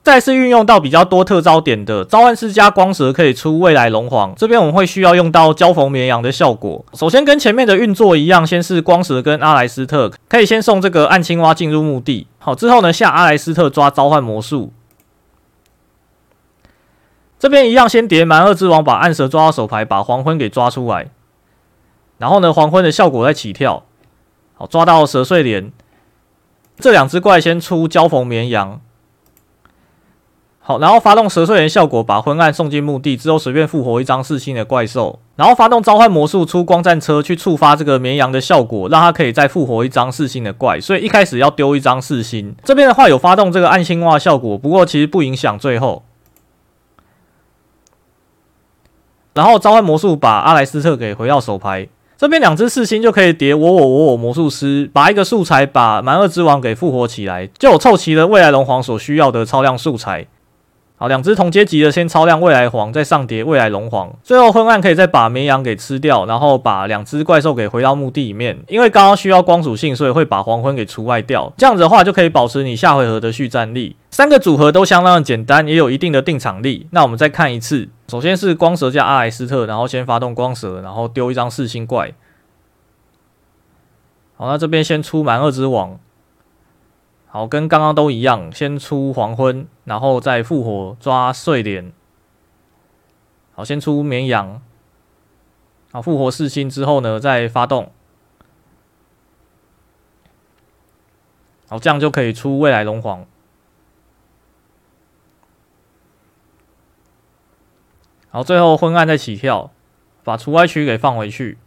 再次运用到比较多特招点的召唤师加光蛇可以出未来龙皇。这边我们会需要用到交逢绵羊的效果。首先跟前面的运作一样，先是光蛇跟阿莱斯特可以先送这个暗青蛙进入墓地。好，之后呢，下阿莱斯特抓召唤魔术。这边一样先叠蛮二之王把暗蛇抓到手牌，把黄昏给抓出来。然后呢，黄昏的效果再起跳，好，抓到蛇碎莲，这两只怪先出交逢绵羊，好，然后发动蛇碎脸效果，把昏暗送进墓地之后，随便复活一张四星的怪兽，然后发动召唤魔术出光战车去触发这个绵羊的效果，让它可以再复活一张四星的怪，所以一开始要丢一张四星。这边的话有发动这个暗青蛙效果，不过其实不影响最后。然后召唤魔术把阿莱斯特给回到手牌。这边两只四星就可以叠我我我我魔术师，把一个素材把蛮二之王给复活起来，就凑齐了未来龙皇所需要的超量素材。好，两只同阶级的先超量未来皇，再上叠未来龙皇，最后昏暗可以再把绵羊给吃掉，然后把两只怪兽给回到墓地里面。因为刚刚需要光属性，所以会把黄昏给除外掉。这样子的话就可以保持你下回合的续战力。三个组合都相当的简单，也有一定的定场力。那我们再看一次。首先是光蛇加阿莱斯特，然后先发动光蛇，然后丢一张四星怪。好，那这边先出蛮恶之王。好，跟刚刚都一样，先出黄昏，然后再复活抓碎脸。好，先出绵羊。好，复活四星之后呢，再发动。好，这样就可以出未来龙皇。好，最后昏暗再起跳，把除外区给放回去。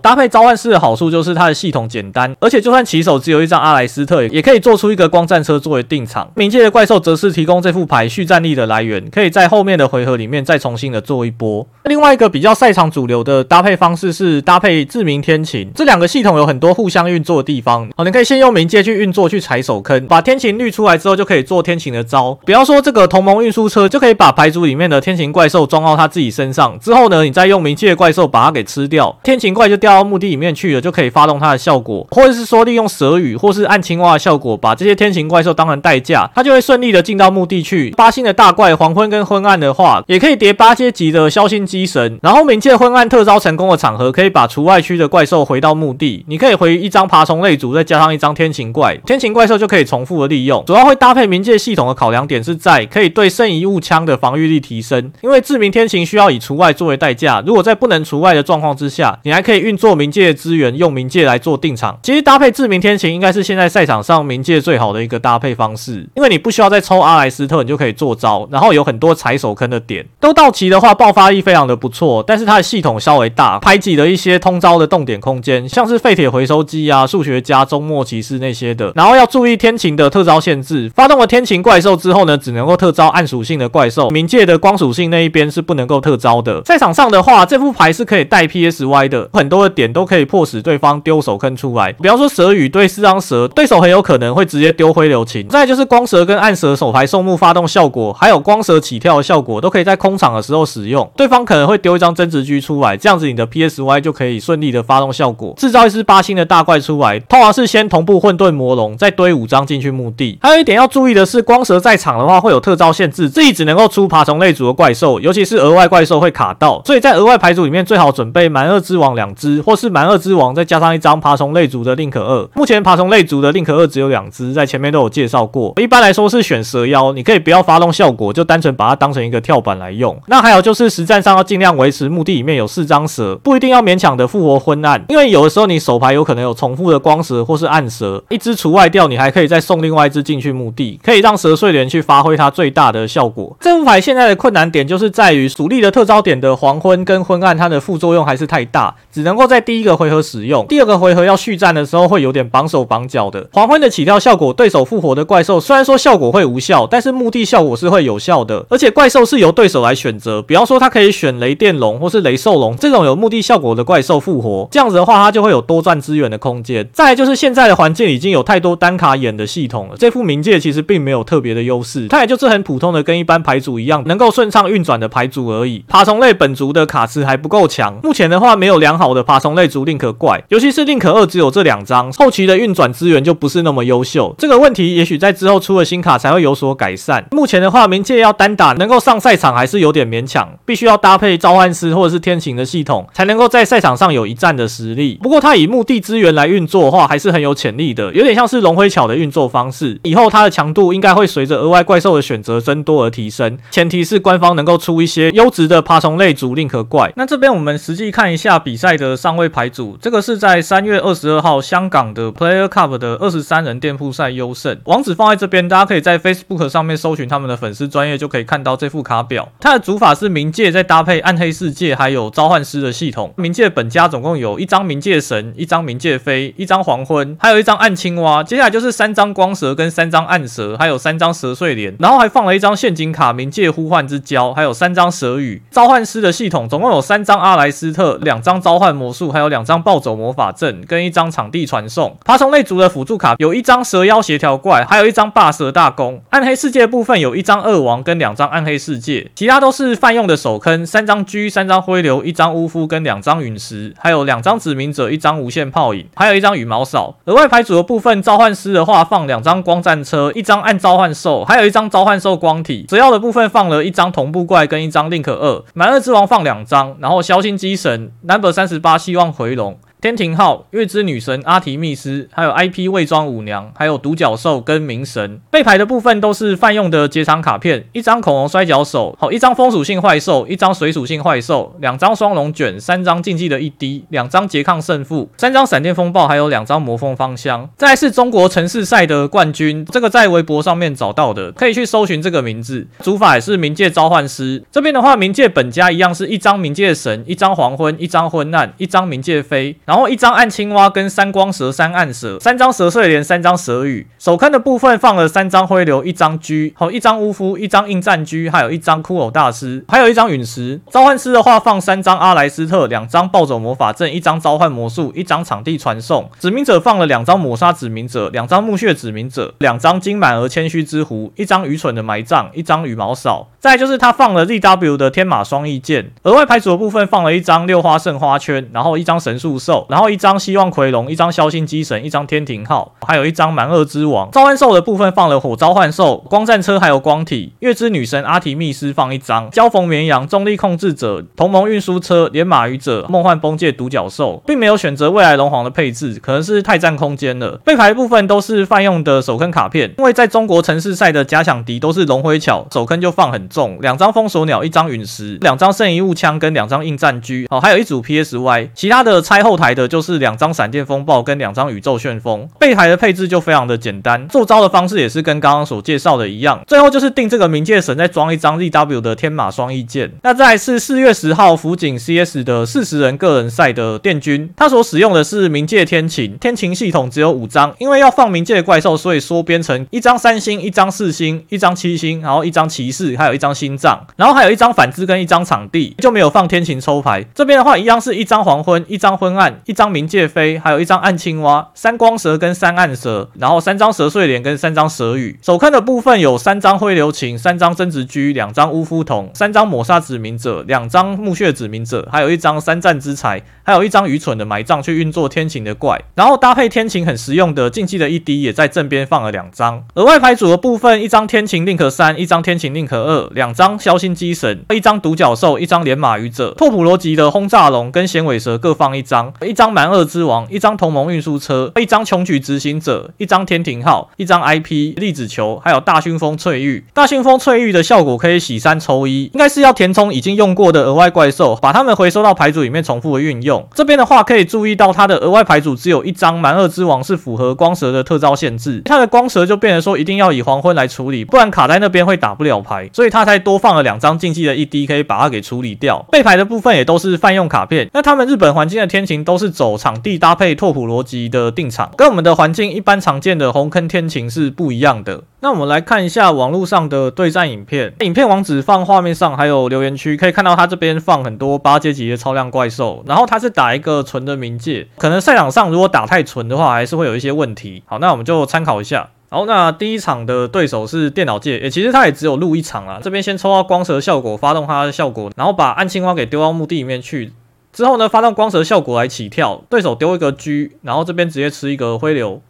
搭配召唤师的好处就是它的系统简单，而且就算起手只有一张阿莱斯特，也可以做出一个光战车作为定场。冥界的怪兽则是提供这副牌续战力的来源，可以在后面的回合里面再重新的做一波。另外一个比较赛场主流的搭配方式是搭配志明天晴，这两个系统有很多互相运作的地方。好，你可以先用冥界去运作去踩手坑，把天晴滤出来之后就可以做天晴的招。比方说这个同盟运输车就可以把牌组里面的天晴怪兽装到他自己身上，之后呢，你再用冥界的怪兽把它给吃掉，天晴怪就掉到墓地里面去了，就可以发动它的效果，或者是说利用蛇语或是暗青蛙的效果，把这些天晴怪兽当成代价，它就会顺利的进到墓地去。八星的大怪黄昏跟昏暗的话，也可以叠八阶级的消星机神，然后冥界昏暗特招成功的场合，可以把除外区的怪兽回到墓地。你可以回一张爬虫类组，再加上一张天晴怪，天晴怪兽就可以重复的利用。主要会搭配冥界系统的考量点是在可以对圣遗物枪的防御力提升，因为志明天晴需要以除外作为代价。如果在不能除外的状况之下，你还可以运做冥界资源，用冥界来做定场。其实搭配志明天晴应该是现在赛场上冥界最好的一个搭配方式，因为你不需要再抽阿莱斯特，你就可以做招，然后有很多踩手坑的点都到齐的话，爆发力非常的不错。但是它的系统稍微大，排挤了一些通招的动点空间，像是废铁回收机啊、数学家、终末骑士那些的。然后要注意天晴的特招限制，发动了天晴怪兽之后呢，只能够特招暗属性的怪兽，冥界的光属性那一边是不能够特招的。赛场上的话，这副牌是可以带 PSY 的，很多的点都可以迫使对方丢手坑出来。比方说蛇语对四张蛇，对手很有可能会直接丢灰流琴。再就是光蛇跟暗蛇手牌送木发动效果，还有光蛇起跳的效果，都可以在空场的时候使用。对方可能会丢一张增值狙出来，这样子你的 PSY 就可以顺利的发动效果，制造一只八星的大怪出来。通常是先同步混沌魔龙，再堆五张进去墓地。还有一点要注意的是，光蛇在场的话会有特招限制，自己只能够出爬虫类组的怪兽，尤其是额外怪兽会卡到，所以在额外牌组里面最好准备蛮二之王两只，或是蛮二之王再加上一张爬虫类族的宁可二。目前爬虫类族的宁可二只有两只，在前面都有介绍过。一般来说是选蛇妖，你可以不要发动效果，就单纯把它当成一个跳板来用。那还有就是实战上要尽量维持墓地里面有四张蛇，不一定要勉强的复活昏暗，因为有的时候你手牌有可能有重复的光蛇或是暗蛇，一只除外掉，你还可以再送另外一只进去墓地，可以让蛇睡莲去发挥它最大的效果。这副牌现在的困难点就是在于主力的特招点的黄昏跟昏暗，它的副作用还是太大，只能够在第一个回合使用，第二个回合要续战的时候会有点绑手绑脚的。黄昏的起跳效果，对手复活的怪兽虽然说效果会无效，但是墓地效果是会有效的，而且怪兽是由对手来选择，比方说他可以选雷电龙或是雷兽龙这种有墓地效果的怪兽复活，这样子的话他就会有多赚资源的空间。再就是现在的环境已经有太多单卡眼的系统了，这副冥界其实并没有特别的优势，它也就是很普通的跟一般牌组一样，能够顺畅运转的牌组而已。爬虫类本族的卡池还不够强，目前的话没有良好的爬爬虫类族令可怪，尤其是令可二只有这两张，后期的运转资源就不是那么优秀。这个问题也许在之后出了新卡才会有所改善。目前的话，冥界要单打能够上赛场还是有点勉强，必须要搭配召唤师或者是天晴的系统，才能够在赛场上有一战的实力。不过它以墓地资源来运作的话，还是很有潜力的，有点像是龙灰巧的运作方式。以后它的强度应该会随着额外怪兽的选择增多而提升，前提是官方能够出一些优质的爬虫类族令可怪。那这边我们实际看一下比赛的上位牌组，这个是在三月二十二号香港的 Player Cup 的二十三人店铺赛优胜，网址放在这边，大家可以在 Facebook 上面搜寻他们的粉丝专业，就可以看到这副卡表。它的主法是冥界再搭配暗黑世界，还有召唤师的系统。冥界本家总共有一张冥界神，一张冥界飞，一张黄昏，还有一张暗青蛙。接下来就是三张光蛇跟三张暗蛇，还有三张蛇睡莲，然后还放了一张陷阱卡冥界呼唤之交，还有三张蛇语。召唤师的系统总共有三张阿莱斯特，两张召唤魔术，还有两张暴走魔法阵跟一张场地传送。爬虫类族的辅助卡有一张蛇妖协调怪，还有一张霸蛇大弓。暗黑世界部分有一张恶王跟两张暗黑世界，其他都是泛用的手坑，三张狙，三张灰流，一张巫夫跟两张陨石，还有两张指明者，一张无限泡影，还有一张羽毛扫。额外牌组的部分，召唤师的话放两张光战车，一张暗召唤兽，还有一张召唤兽光体。蛇妖的部分放了一张同步怪跟一张 Link 二，满二之王放两张，然后消星机神 Number 三十八希望回笼。天庭号、月之女神阿提密斯，还有 IP 伪装舞娘，还有独角兽跟冥神。背牌的部分都是泛用的结场卡片，一张恐龙摔跤手，好，一张风属性坏兽，一张水属性坏兽，两张双龙卷，三张竞技的一滴，两张拮抗胜负，三张闪电风暴，还有两张魔风芳香。再来是中国城市赛的冠军，这个在微博上面找到的，可以去搜寻这个名字。主法也是冥界召唤师，这边的话，冥界本家一样是一张冥界神，一张黄昏，一张昏暗，一张冥界飞，然后。一张暗青蛙跟三光蛇、三暗蛇，三张蛇睡莲，三张蛇语。手坑的部分放了三张灰流，一张狙，好，一张巫夫，一张应战狙，还有一张骷髅大师，还有一张陨石。召唤师的话放三张阿莱斯特，两张暴走魔法阵，一张召唤魔术，一张场地传送。指明者放了两张抹杀指明者，两张墓穴指明者，两张金满而谦虚之狐，一张愚蠢的埋葬，一张羽毛扫。再就是他放了 ZW 的天马双翼剑。额外牌组的部分放了一张六花圣花圈，然后一张神树兽。然后一张希望奎龙，一张消星机神，一张天庭号，还有一张蛮二之王。召唤兽的部分放了火召唤兽、光战车，还有光体。月之女神阿提密斯放一张。交锋绵羊、重力控制者、同盟运输车、连马鱼者、梦幻崩界独角兽，并没有选择未来龙皇的配置，可能是太占空间了。背牌部分都是泛用的手坑卡片，因为在中国城市赛的假想敌都是龙灰巧，手坑就放很重。两张封锁鸟，一张陨石，两张圣遗物枪跟两张硬战狙，哦，还有一组 PSY，其他的拆后台的就是两张闪电风暴跟两张宇宙旋风。备台的配置就非常的简单，做招的方式也是跟刚刚所介绍的一样。最后就是定这个冥界神再装一张 ZW 的天马双翼剑。那再是四月十号辅警 CS 的四十人个人赛的电军，他所使用的是冥界天琴，天琴系统只有五张，因为要放冥界的怪兽，所以缩编成一张三星，一张四星，一张七星，然后一张骑士，还有一张张心脏，然后还有一张反之跟一张场地，就没有放天晴抽牌。这边的话一样是一张黄昏，一张昏暗，一张冥界飞，还有一张暗青蛙，三光蛇跟三暗蛇，然后三张蛇碎脸跟三张蛇羽。手坑的部分有三张灰流情，三张真直居，两张乌夫瞳，三张抹杀指明者，两张墓穴指明者，还有一张三战之才，还有一张愚蠢的埋葬去运作天晴的怪。然后搭配天晴很实用的竞技的一滴也在正边放了两张。额外牌组的部分，一张天晴 Link 三，一张天晴 Link 二，两张消星机神，一张独角兽，一张连马语者，拓普罗吉的轰炸龙跟响尾蛇各放一张，一张蛮恶之王，一张同盟运输车，一张穷举执行者，一张天庭号，一张 IP 粒子球，还有大熏风翠玉。大熏风翠玉的效果可以洗三抽一，应该是要填充已经用过的额外怪兽，把它们回收到牌组里面重复的运用。这边的话可以注意到它的额外牌组只有一张蛮恶之王是符合光蛇的特招限制，它的光蛇就变成说一定要以黄昏来处理，不然卡在那边会打不了牌，所以它才多放了两张竞技的一滴，可以把它给处理掉。备牌的部分也都是泛用卡片，那他们日本环境的天琴都是走场地搭配拓普罗级的定场，跟我们的环境一般常见的红坑天琴是不一样的。那我们来看一下网络上的对战影片，影片网址放画面上，还有留言区可以看到它这边放很多八阶级的超量怪兽，然后它是打一个纯的冥界，可能赛场上如果打太纯的话，还是会有一些问题。好，那我们就参考一下。好，那第一场的对手是电脑界，诶，其实他也只有录一场啊。这边先抽到光蛇效果，发动它的效果，然后把暗青蛙给丢到墓地里面去。之后呢，发动光蛇效果来起跳，对手丢一个狙，然后这边直接吃一个灰流，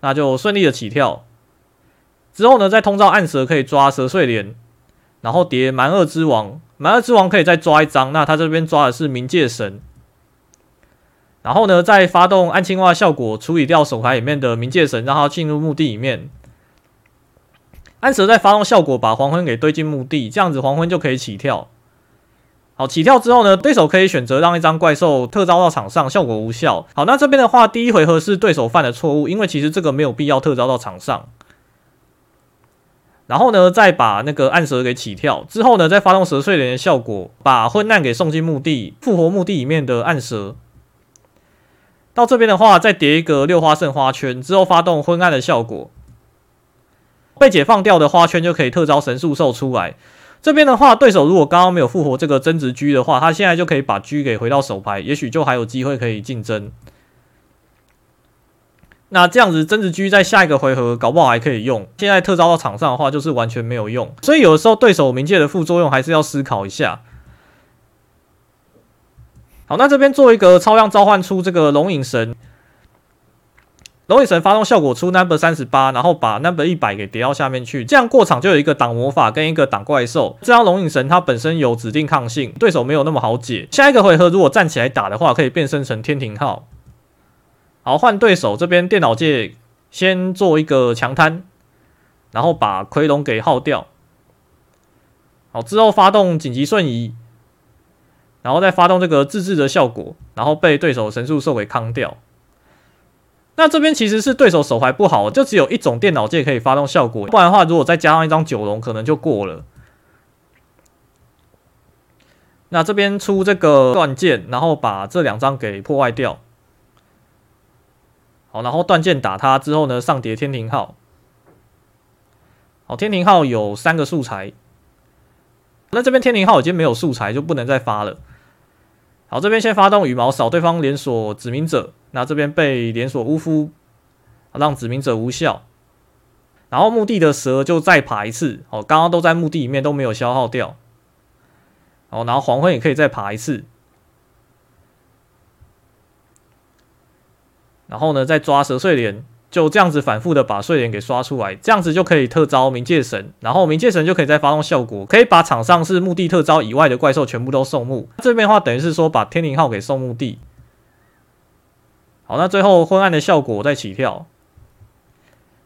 那就顺利的起跳。之后呢，再通召暗蛇可以抓蛇碎脸，然后叠蛮恶之王，蛮恶之王可以再抓一张，那他这边抓的是冥界神。然后呢，再发动暗青蛙效果，处理掉手牌里面的冥界神，让它进入墓地里面。暗蛇再发动效果，把黄昏给堆进墓地，这样子黄昏就可以起跳。好，起跳之后呢，对手可以选择让一张怪兽特招到场上，效果无效。好，那这边的话，第一回合是对手犯的错误，因为其实这个没有必要特招到场上。然后呢，再把那个暗蛇给起跳之后呢，再发动蛇碎脸的效果，把昏暗给送进墓地，复活墓地里面的暗蛇。到这边的话，再叠一个六花圣花圈，之后发动昏暗的效果，被解放掉的花圈就可以特招神速兽出来。这边的话，对手如果刚刚没有复活这个增值狙的话，他现在就可以把狙给回到手牌，也许就还有机会可以竞争。那这样子增值狙在下一个回合搞不好还可以用，现在特招到场上的话就是完全没有用。所以有的时候对手冥界的副作用还是要思考一下。好，那这边做一个超量召唤出这个龙影神，龙影神发动效果出 number 三十八，然后把 number 一百给叠到下面去，这样过场就有一个挡魔法跟一个挡怪兽。这张龙影神它本身有指定抗性，对手没有那么好解。下一个回合如果站起来打的话，可以变身成天庭号。好，换对手这边电脑界先做一个强摊，然后把奎龙给耗掉。好，之后发动紧急瞬移。然后再发动这个自制的效果，然后被对手神速兽给扛掉。那这边其实是对手手牌不好，就只有一种电脑界可以发动效果，不然的话，如果再加上一张九龙，可能就过了。那这边出这个断剑，然后把这两张给破坏掉。好，然后断剑打他之后呢，上叠天庭号。好，天庭号有三个素材。那这边天庭号已经没有素材，就不能再发了。好，这边先发动羽毛扫对方连锁指明者，那这边被连锁乌夫，让指明者无效。然后墓地的蛇就再爬一次，哦，刚刚都在墓地里面都没有消耗掉。哦，然后黄昏也可以再爬一次。然后呢，再抓蛇碎脸。就这样子反复的把睡莲给刷出来，这样子就可以特招冥界神，然后冥界神就可以再发动效果，可以把场上是墓地特招以外的怪兽全部都送墓。这边的话等于是说把天灵号给送墓地。好，那最后昏暗的效果再起跳，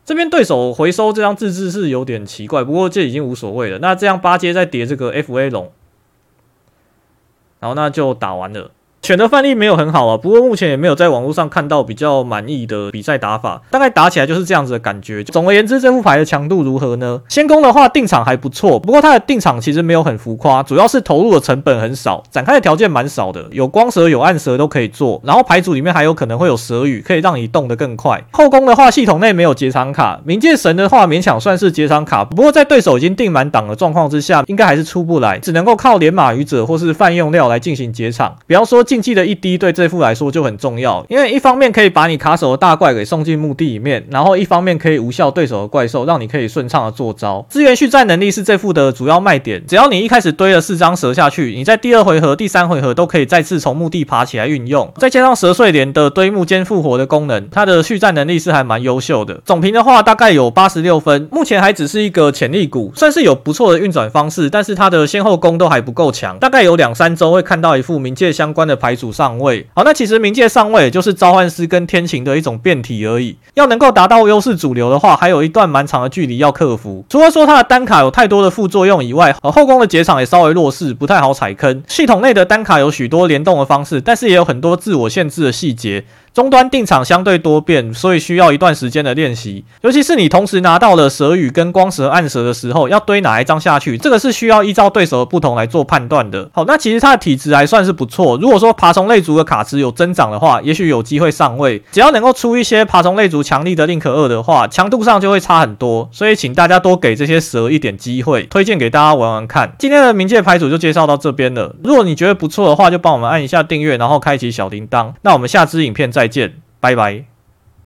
这边对手回收这张自制是有点奇怪，不过这已经无所谓了。那这样八阶再叠这个 FA 龙，然后那就打完了。选的范例没有很好啊，不过目前也没有在网络上看到比较满意的比赛打法，大概打起来就是这样子的感觉。总而言之，这副牌的强度如何呢？先攻的话定场还不错，不过它的定场其实没有很浮夸，主要是投入的成本很少，展开的条件蛮少的，有光蛇有暗蛇都可以做，然后牌组里面还有可能会有蛇语，可以让你动得更快。后攻的话，系统内没有结场卡，冥界神的话勉强算是结场卡，不过在对手已经定满档的状况之下，应该还是出不来，只能够靠连马愚者或是泛用料来进行结场。比方说进竞技的一滴对。这副来说就很重要，因为一方面可以把你卡手的大怪给送进墓地里面，然后一方面可以无效对手的怪兽，让你可以顺畅的做招。资源续战能力是这副的主要卖点，只要你一开始堆了四张蛇下去，你在第二回合、第三回合都可以再次从墓地爬起来运用，再加上蛇睡莲的堆木兼复活的功能，它的续战能力是还蛮优秀的。总评的话大概有八十六分，目前还只是一个潜力股，算是有不错的运转方式，但是它的先后攻都还不够强，大概有两三周会看到一副冥界相关的牌组上位。好，那其实冥界上位也就是召唤师跟天晴的一种变体而已。要能够达到优势主流的话，还有一段蛮长的距离要克服。除了说它的单卡有太多的副作用以外，后宫的结场也稍微弱势，不太好踩坑。系统内的单卡有许多联动的方式，但是也有很多自我限制的细节。终端定场相对多变，所以需要一段时间的练习。尤其是你同时拿到了蛇语跟光蛇暗蛇的时候，要堆哪一张下去，这个是需要依照对手的不同来做判断的。好，那其实它的体质还算是不错。如果说爬虫类族的卡池有增长的话，也许有机会上位。只要能够出一些爬虫类族强力的 Link 2的话，强度上就会差很多。所以请大家多给这些蛇一点机会，推荐给大家玩玩看。今天的冥界牌组就介绍到这边了。如果你觉得不错的话，就帮我们按一下订阅，然后开启小铃铛。那我们下支影片再再见。拜拜。